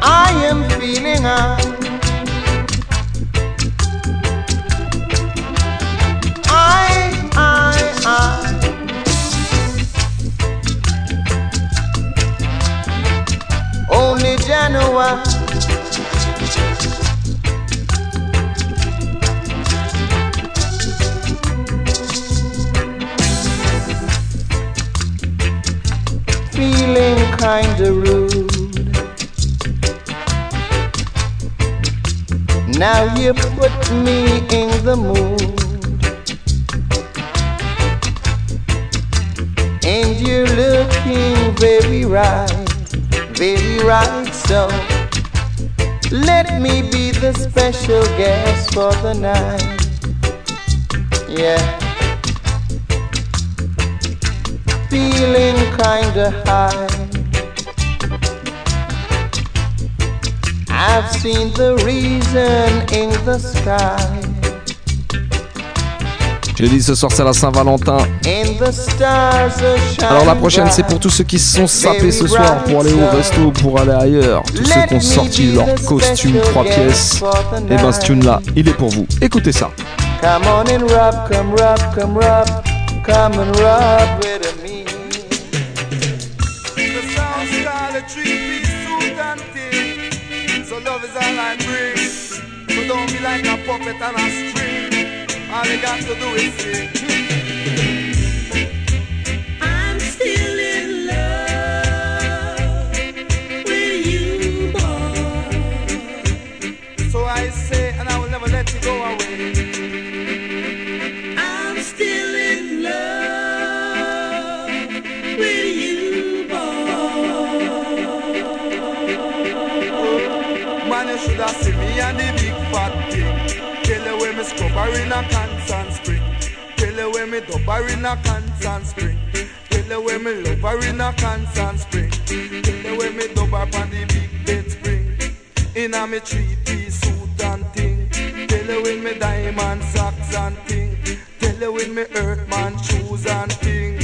I am feeling I, I, I, I. Only January. Feeling kinda rude. Now you put me in the mood. And you're looking very right, very right. So let me be the special guest for the night. Yeah. Feeling kinda high. I've seen the reason in the sky. Dit ce soir c'est la Saint-Valentin. Alors la prochaine c'est pour tous ceux qui se sont sapés ce soir pour aller au resto, pour aller ailleurs. Tous ceux qui ont sorti leur costume 3 pièces. Et ben ce tune là, il est pour vous. Écoutez ça. Come on and rub, come rub, come rub, come and rub with and. So love is all I bring. So don't be like a puppet on a string. All you got to do is sing. scrubber in a constant spring. Tell you when me dubber in a constant spring. Tell you when me lover in a constant spring. Tell you when me dubber on the big bed spring. In a me three-piece suit and thing. Tell you when me diamond socks and thing. Tell you when me earthman shoes and thing.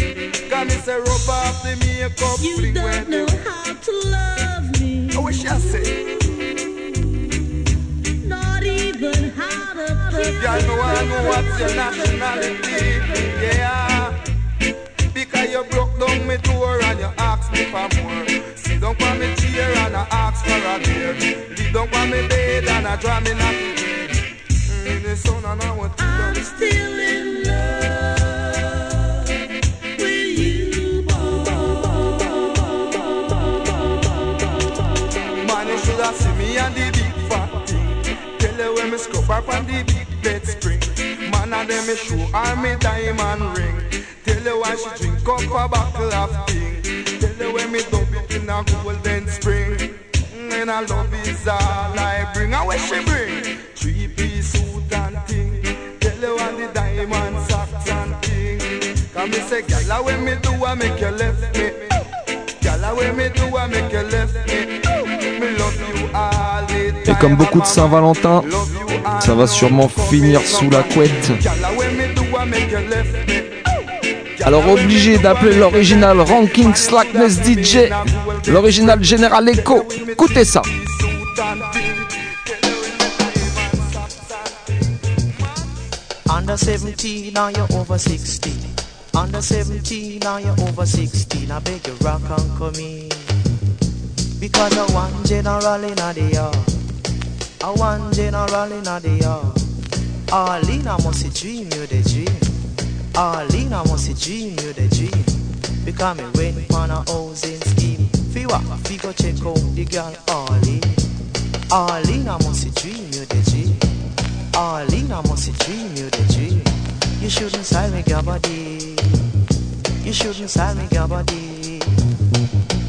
Cause me say rub off the makeup You don't know how to love me. I wish I say. Girl, me wanna know what's your nationality. Yeah. Because you broke down me door and you asked me for more. Sit down on me chair and I ask for a beer. Leave down on me bed and I drive me nuts. Mm, the sun and I want to I'm still in love with you, Man, you should have seen me and the big fat thing. Tell her when me scrub up on the big bed spring. And then me show her me diamond ring. Tell her why she drink up a bottle of thing. Tell her when me dump it in a golden spring. Mm, And I love is all I bring. And what she bring? Three piece suit and thing. Tell her what the diamond socks and thing. Cause me say, gala when me do, I make you left me. Gala when me do, I make you left me. Me love you all Et comme beaucoup de Saint-Valentin, ça va sûrement finir sous la couette. Alors obligé d'appeler l'original Ranking Slackness DJ, l'original General Echo. Écoutez ça. Under 17, now you're over 16. Under 17, now you're over 16. I beg you, rock and come in. Because I want general in the yard. I want general in the yard. Arlene, I must dream you the dream. Arlene, I must dream you the dream. Because me went on a housing scheme. Fi what? Fi go check out the girl Arlene. Arlene, I must dream you the dream. Arlene, I must dream you the dream. You shouldn't sell me body. You shouldn't sell me body.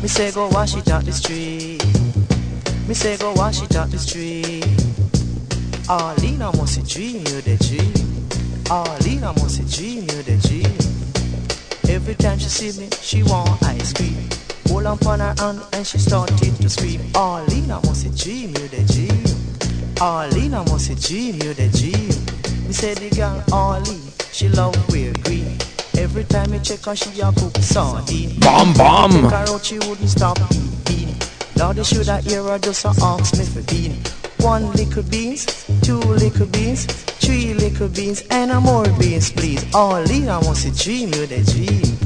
Me say go wash it out the street. Me say go wash it out the street. Arlene, I must dream you the dream. Arlene, I must dream you the dream. Every time she see me, she want ice cream. Hold on on her hand and she started to scream. Arlene, I must dream you the dream. Arlene, I must dream you the dream. Me say the girl Arlene, she love wear green. Every time you check her, she a cook sardine. Bam, bam. Check her out, she wouldn't stop eating. Lord, you should have hear her just a ask me for bean. One little beans, two little beans, three little beans, and a more beans, please. Arlene, I want to dream you the dream.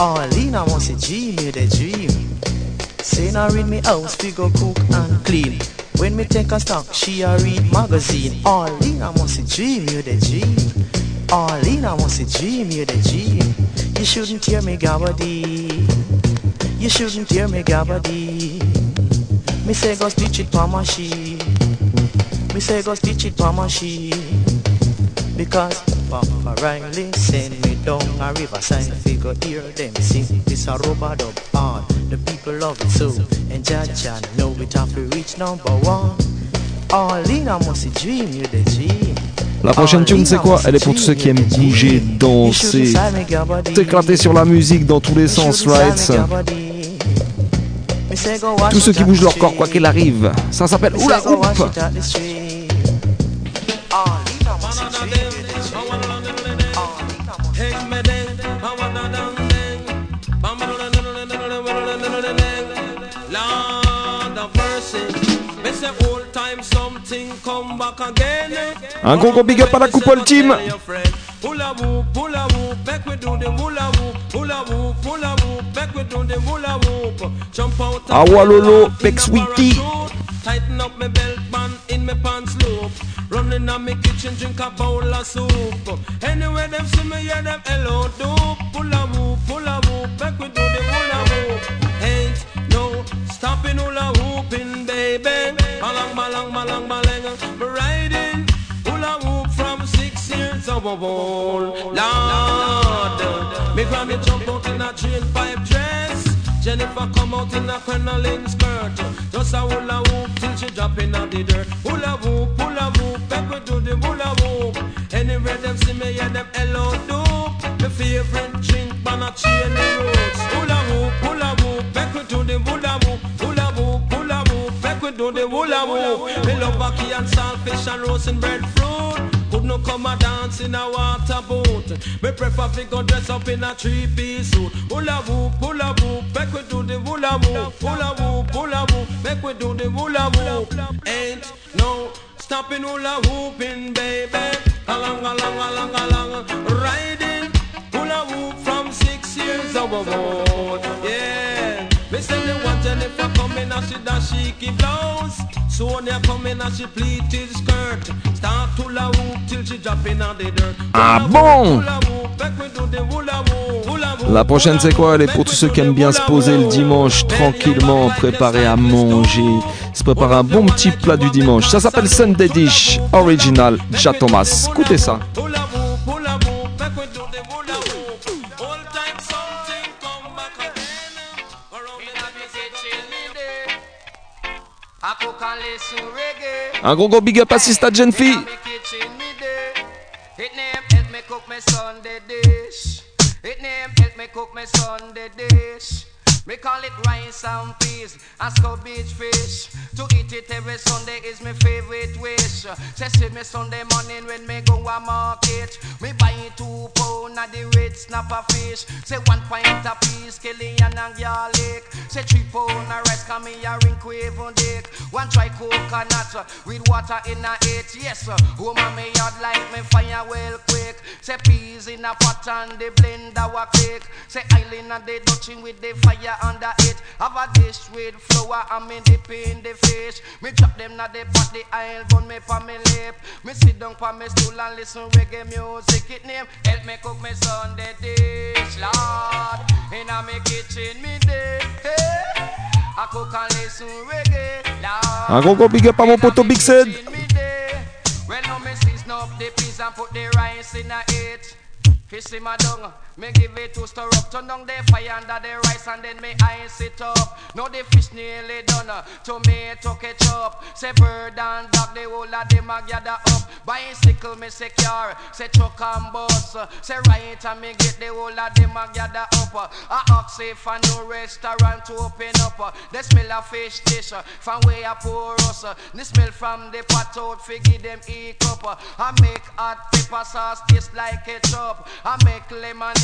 Arlene, I want to dream you the dream. Say now read me house, we go cook and clean. When me take a stock, she a read magazine. Arlene, I want to dream you the dream. Arlene, I want to dream you the dream. You shouldn't tear me gabardine. You shouldn't tear me gabardine. Me say go stitch it pa machine. Me say go stitch it pa machine. Because Papa Riley send me down a riverside Figure. Hear them sing This a rubber dub hard The people love it so. And Jaja know it have to reach number one. Arlene I must dream you the dream. La prochaine tune, c'est quoi? Elle est pour tous ceux qui aiment bouger, danser, t'éclater sur la musique dans tous les sens, right? Tous ceux qui bougent leur corps, quoi qu'il arrive. Ça s'appelle Oula Hoop. Un gros gros big up à la Coupole Team. Hula whoop, hula whoop, make we do the hula whoop, hula whoop, hula whoop, make we do the hula whoop. Jump out of Awalolo, bed, Peck Sweetie. Tighten up my belt band in my pants loop. Running on my kitchen, drink a bowl of soup. Anyway, them see me, hear them hello dope. Hula whoop, hula whoop, make we do the hula whoop. Ain't no stopping hula whooping, baby. Malang, malang, malang. Me riding hula hoop from six years of old. Lord, me granny jump out in a train pipe dress. Jennifer come out in a crinoline skirt. Just a hula whoop till she drop in the dirt. Hula whoop, hula hoop, back do the hula whoop. Anywhere them see me, yeah, them hello dope. My favorite drink, man, a chain the roots. Hula whoop, hula hoop, back do the hula whoop. Do the hula whoop. Me love ackee and saltfish and roast and breadfruit. Could no come a dance in a water boat. Me prefer fi go dress up in a three piece suit. Hula whoop, hula whoop, make we do the hula whoop. Hula whoop, hula whoop, make we do the hula whoop. Ain't no stopping hula whooping, baby. Along, along, along, along, riding hula whoop from six years old. Jennifer come in and she dashiki blouse. Sonia come in and she pleated skirt. Start to la whoop till she drop in on the dirt. Ah bon. La prochaine c'est quoi Elle est pour tous ceux qui aiment bien se poser le dimanche tranquillement, préparer à manger, se préparer un bon petit plat du dimanche. Ça s'appelle Sunday Dish Original Ja Thomas. Écoutez ça. Un gros gros big up à Sista kitchen. It name help me cook me Sunday dish. Me call it rice and peas and cabbage fish. To eat it every Sunday is my favorite wish. Say see me Sunday morning when me go a market. Me buy two pound of the red snapper fish. Say one pint of peas, scallion and garlic. Say three pound of rice, come me a ring even dick. One try coconut with water in a it. Yes, woman me yard like me fire well quick. Say peas in a pot and the blender wa click. Say island and the Dutching with the fire under it. Have a dish with flour and me dip in the fish. Me chop them na the pot, the oil bun me pa me lip. Me sit down pa me stool and listen reggae music. It name help me cook me Sunday dish, Lord. In a me kitchen me day. Hey. Eh. I cook and listen reggae, Lord. Un gros gros big up mon poteau Big Sed. Well, now me season up the peas and put the rice in it. Fish simmer down, me give it to stir up. Turn down the fire under the rice and then me ice it up. Now the fish nearly done. uh, Tomato ketchup. Say bird and dog, the whole of them a gather up. Bicycle me secure. Say truck and bus. uh, Say right and me get the whole of them a gather up. uh, A if a new restaurant to open up. uh, The smell of fish dish uh, from way I pour us. uh, The smell from the pot out figure them e cup. uh, I make hot pepper sauce taste like ketchup. I make lemonade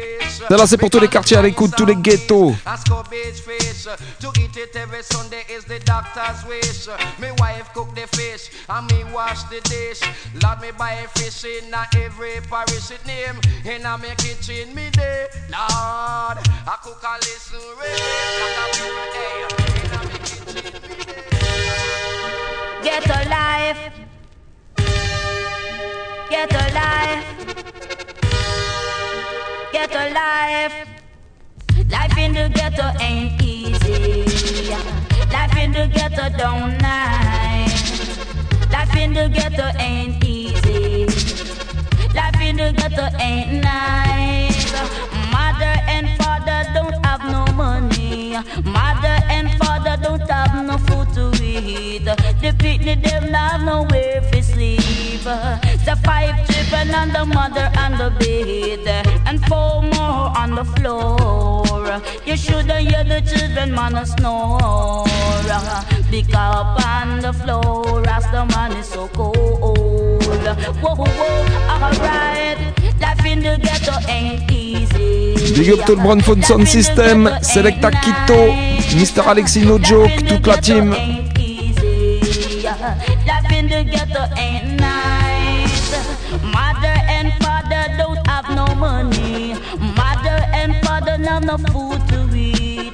Là, c'est pour tous les quartiers à l'écoute, tous les ghettos. Asco Beach Fish, to eat it every Sunday is the doctor's wish. My wife cook the fish, and me wash the dish. Lord, me buy a fish in every parish it name. In a me kitchen, me day. Lord, I cook a little rich. Get a. Get a life. Get a life. Life in the ghetto ain't easy. Life in the ghetto don't nice. Life in the ghetto ain't easy. Life in the ghetto ain't nice. Mother and father don't have no money. Mother and father don't have no food to eat. The picnic them not have nowhere to sleep. The five children and the mother on the bed, and four more on the floor. You shouldn't hear the children man snore. Because on the floor, as the man is so cold. Whoa, whoa, alright. Life in the ghetto ain't easy. Big up tout le Brown Sound System, Selecta Quito, Mr. Alexis No Joke, toute la team. Life in the ghetto ain't father not no food to eat.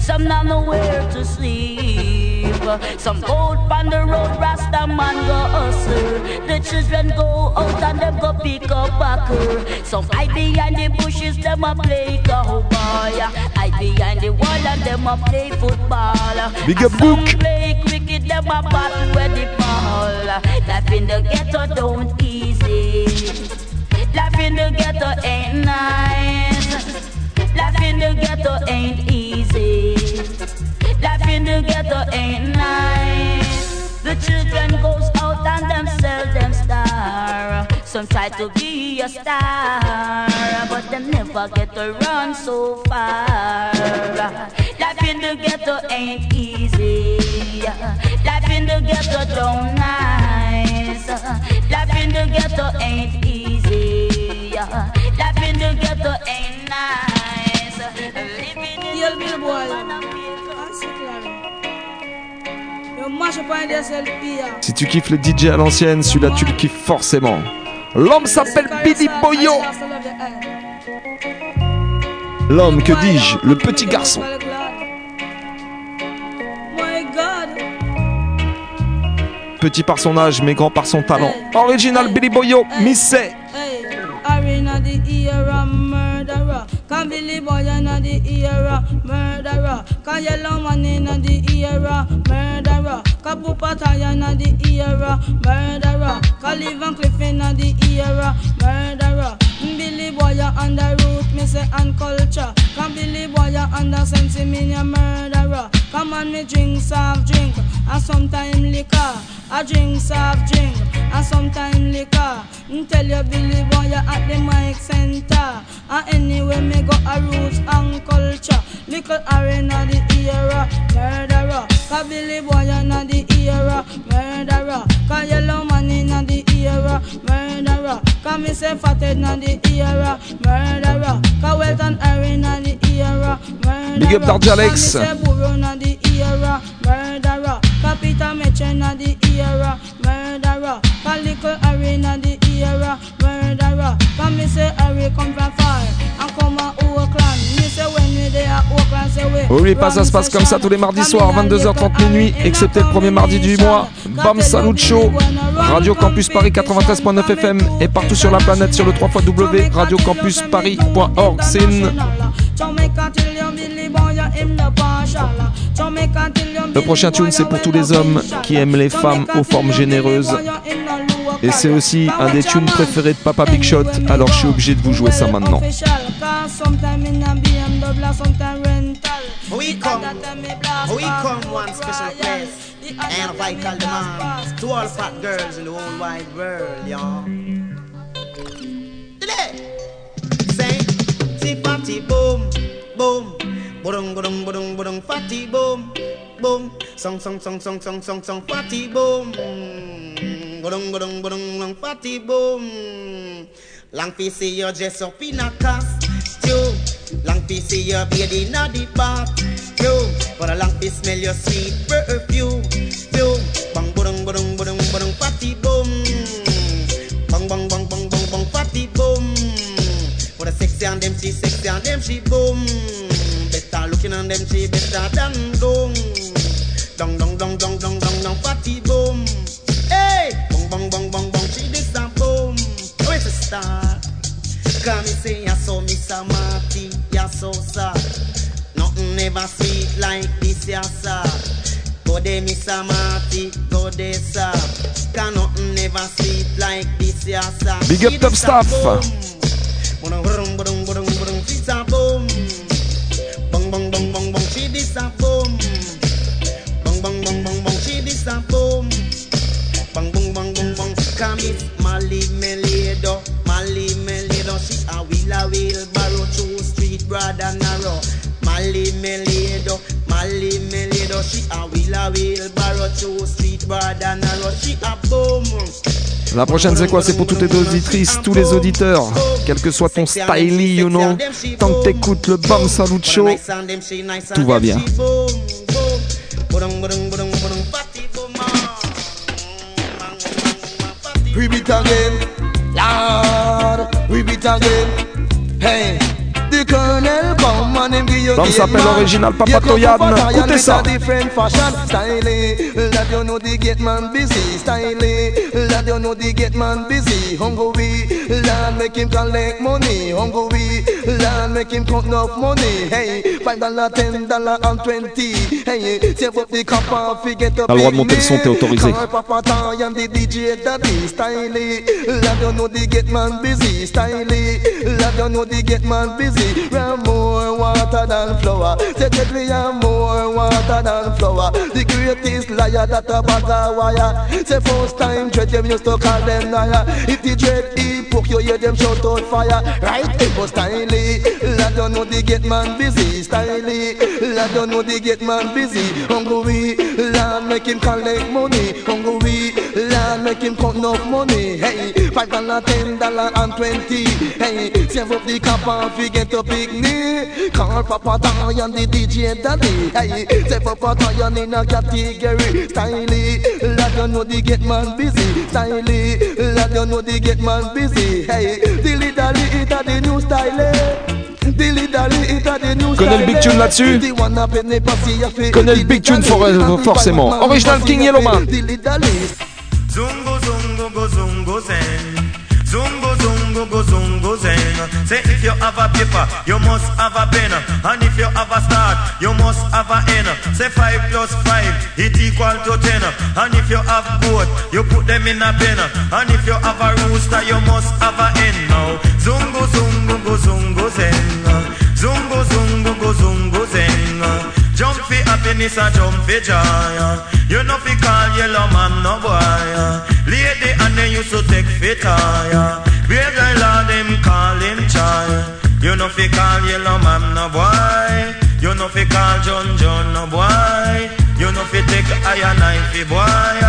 Some not nowhere to sleep. Some go on the road, Rasta man go hustle. The children go out and them go pick up backer. Some hide behind the bushes, them a play cowboy. Hide behind the wall and them a play football. Big up Some Book. play cricket, them a battle where the ball. Life in the ghetto don't easy. Life in the ghetto ain't nice. Life in the ghetto ain't easy. Life in the ghetto ain't nice. The children goes out and them sell them star. Some try to be a star, but them never get to run so far. Life in the ghetto ain't easy. Life in the ghetto don't nice. Life in the ghetto ain't easy. Life in the ghetto ain't nice. Living in. Si tu kiffes les DJ à l'ancienne, celui-là tu le kiffes forcément. L'homme s'appelle Billy Boyo. L'homme, que dis-je Le petit garçon. Petit par son âge, mais grand par son talent. Original Billy Boyo, Missé. The era murderer. Can Billy Boy in the era murderer. Can Yellow Man in the era murderer. Can Pupataya in the era murderer. Can Live and Cliff in the era murderer. Billy Boy the root, me say and culture. Can Billy Boy the sense me a murderer. Come on, me drink soft drink and sometime liquor. I drink soft drink and sometime liquor. Mm, Tell you Billy boy you at the mic center. And anyway me go a roots and culture. Little arena the era murderer. Cause Billy boy you na the era murderer. Cause yellow man in the era murderer. Cause me say fathead na the era murderer. Cause Welton arena the era murderer. Big up Darja Alex. Cause me say Burro na the era murderer. Cause Peter Meche na the era murderer. Cause little arena the era murderer. Cause me say Harry come from far N'oublie pas, ça se passe comme ça tous les mardis soirs, 22h30 minuit, excepté le premier mardi du mois. Bam Salut Show, Radio Campus Paris 93.9 FM et partout sur la planète sur le 3 w radiocampusparis.org. C'est une... Le prochain tune, c'est pour tous les hommes qui aiment les femmes aux formes généreuses. Et c'est aussi un des tunes préférés de Papa Big Shot, alors je suis obligé de vous jouer ça maintenant. We come, we come one special place and vital demand to all fat girls in the whole wide world, y'all. Say, fatty boom, boom, budung budung budung budung fatty boom, boom, song song song song song song song fatty boom, budung budung budung budung fatty boom. Long fi see you dress up in a costume. Long fi see you bathe in a the bathroom. For a long fi smell your sweet perfume. Fume. Bang budung budung budung budung fatty boom. Bang bang bang bang bang bang fatty boom. For the sexy and them she sexy and them she boom. Better looking on them she better than dung. Come me say so Miss Marty, ya so sad. Nothing ever sweet like this ya sir. Go there Miss Marty, go there sir. Can nothing ever sweet like this ya sir. Big up Top Staff. A boom. She this a boom. She this a boom. Come Mali Meledo Mali Meledo she a wheel a wheelbarrow through street broad and narrow. Mali Meledo Mali Meledo she a wheel a wheelbarrow through street broad and narrow. She a boom. La prochaine, c'est quoi? C'est pour toutes les auditrices, tous les auditeurs, quel que soit ton style, you know. Tant que t'écoutes le Bam Salut Show, tout va bien. Repeat again, Lord, repeat again. Hey, the colonel come and him give you L'homme game, s'appelle. Original Papa You come Toyad, for Zion écoutez with ça. a different fashion style. That you know the get man busy style. That you know the get man busy hungry. Lord make him collect money hungry. Lord make him count enough money. Hey, five dollar, ten dollar and twenty. Hey, save up the copper, forget up T'as le droit de monter le son, t'es autorisé. Papa the DJ daddy style. Lord you know the get man busy style. Lord you know the get man busy. We have more water than flour. Say that we have more water than flour. The greatest liar that a bag of wire. Say first time dread them used to call them liar. If the dread he poke you hear them shout out fire. Right? It was eh. Lord you know the get man busy eh. Lord you know the get man busy. Hungry, Lord make him collect money. Hungry, Lord make him count enough money. Hey, five dollar, ten dollar and twenty. Hey, save up the cap and forget to picnic. Call Papa Lion, the DJ daddy. Hey, say Papa Lion in a category. Styly, lad you know the get man busy. Styly, lad you know the get man busy. Hey, dilly dally, it a the new style. The Connais le big tune là-dessus Connais le big tune for- euh, forcément. Original King Yellowman. Zungo zungo go zungo. Zungo zungo go zungo. Say if you have a paper, you must have a pen. And if you have a start, you must have a end. Say five plus five, it equal to ten. And if you have both, you put them in a pen. And if you have a rooster, you must have a hen. Now zungo zungo go zungo zeng. Zungo zungo go zungo zeng. Jump for happiness and jump for joy. You know fi call yellow man no boy. Lady and they used to take fit tire. Where girl all them call him child. You know fi call yellow man no boy. You know fi call John John no boy. You know fi take iron knife fi boy.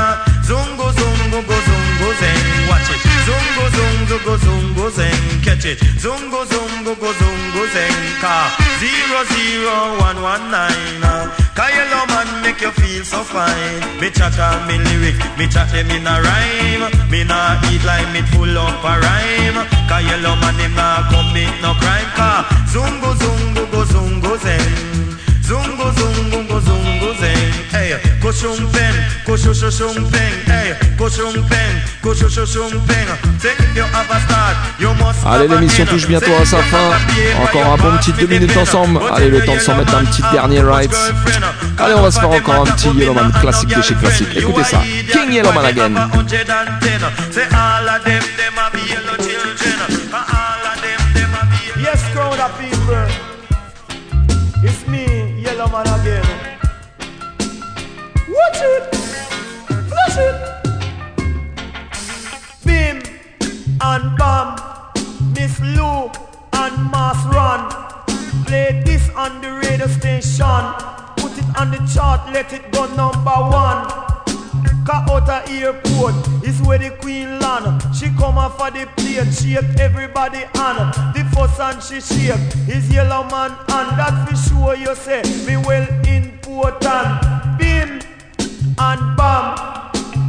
Zungo zungo go zungo zeng. Watch it. Zungo zungo go zungo zeng. Catch it. Zungo zungo go zungo zeng. Car zero zero one one nine. Uh. Cause yellow man make you feel so fine. Me chat on me lyric, me chat them in a rhyme. Me nah eat like me full up a rhyme. Cause yellow man him nah commit no crime. Cause zungo zungo go zungo zeng. Zungo zungo go zungo. Hey, go shum pen, go shu shu shum peng. Hey, go shum pen, go shu shu shum peng. Say if you have a start, you must Allez, have a l'émission end. touche bientôt Say à if sa you fin. have a paper, Encore you un bon must petit have deux a minutes pen. ensemble. Allez, le temps de s'en mettre un petit dernier rights. Allez, on va se faire encore un petit Yellowman classique de chez classique. Écoutez ça. King Yellowman again. 110. Say all of them, them a be yellow children. All of them, them a be Yes, crowd of people. It's me, Yellow Man again. Watch it. Flash it. Bim and Bam. Miss Lou and Mass Ran. Play this on the radio station. Put it on the chart, let it go number one. Cut out a airport is where the queen land. She come off of the plane, shake everybody hand. The first hand she shake is yellow man, and that for sure you say me well important. Bim and bam,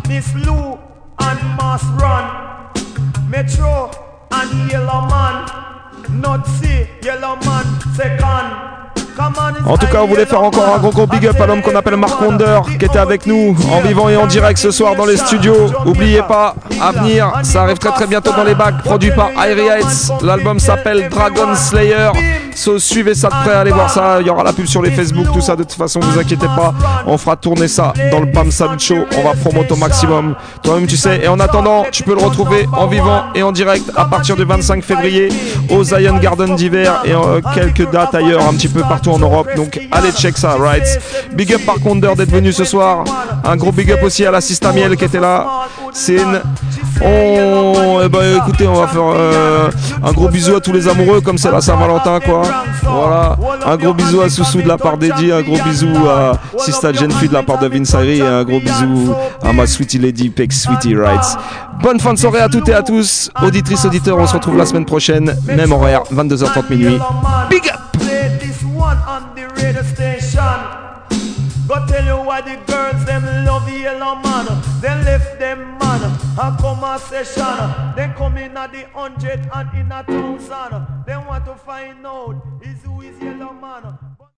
Miss Lou and Mass Ran, Metro and Yellow Man, Not see Yellow Man second. En tout cas, on voulait faire encore un gros gros big up à l'homme qu'on appelle Mark Wonder, qui était avec nous en vivant et en direct ce soir dans les studios. Oubliez pas, à venir, ça arrive très très bientôt dans les bacs, produit par Irie Heights. L'album s'appelle Dragon Slayer. So, suivez ça de près, allez voir ça. Il y aura la pub sur les Facebook, tout ça. De toute façon, vous inquiétez pas, on fera tourner ça dans le Pam Salut Show. On va promoter au maximum. Toi-même, tu sais. Et en attendant, tu peux le retrouver en vivant et en direct à partir du 25 février au Zion Garden d'hiver et euh, quelques dates ailleurs, un petit peu partout en Europe. Donc allez check ça, right? Big up par Wonder d'être venu ce soir. Un gros big up aussi à la Sista Miel qui était là. Sin. On, eh ben, écoutez, on va faire euh, un gros bisou à tous les amoureux, comme c'est la Saint-Valentin, quoi. Voilà. Un gros bisou à Soussou de la part d'Eddie, un gros bisou à Sista Genfi de la part de Vince et un gros bisou à ma sweetie lady Peck Sweetie Rights. Bonne fin de soirée à toutes et à tous. Auditrices, auditeurs, on se retrouve la semaine prochaine, même horaire, 22h30 minuit. Big up! Radio station. Go tell you why the girls them love yellow man. They left them man a session. They come in at the hundred and in a thousand. They want to find out is who is yellow man.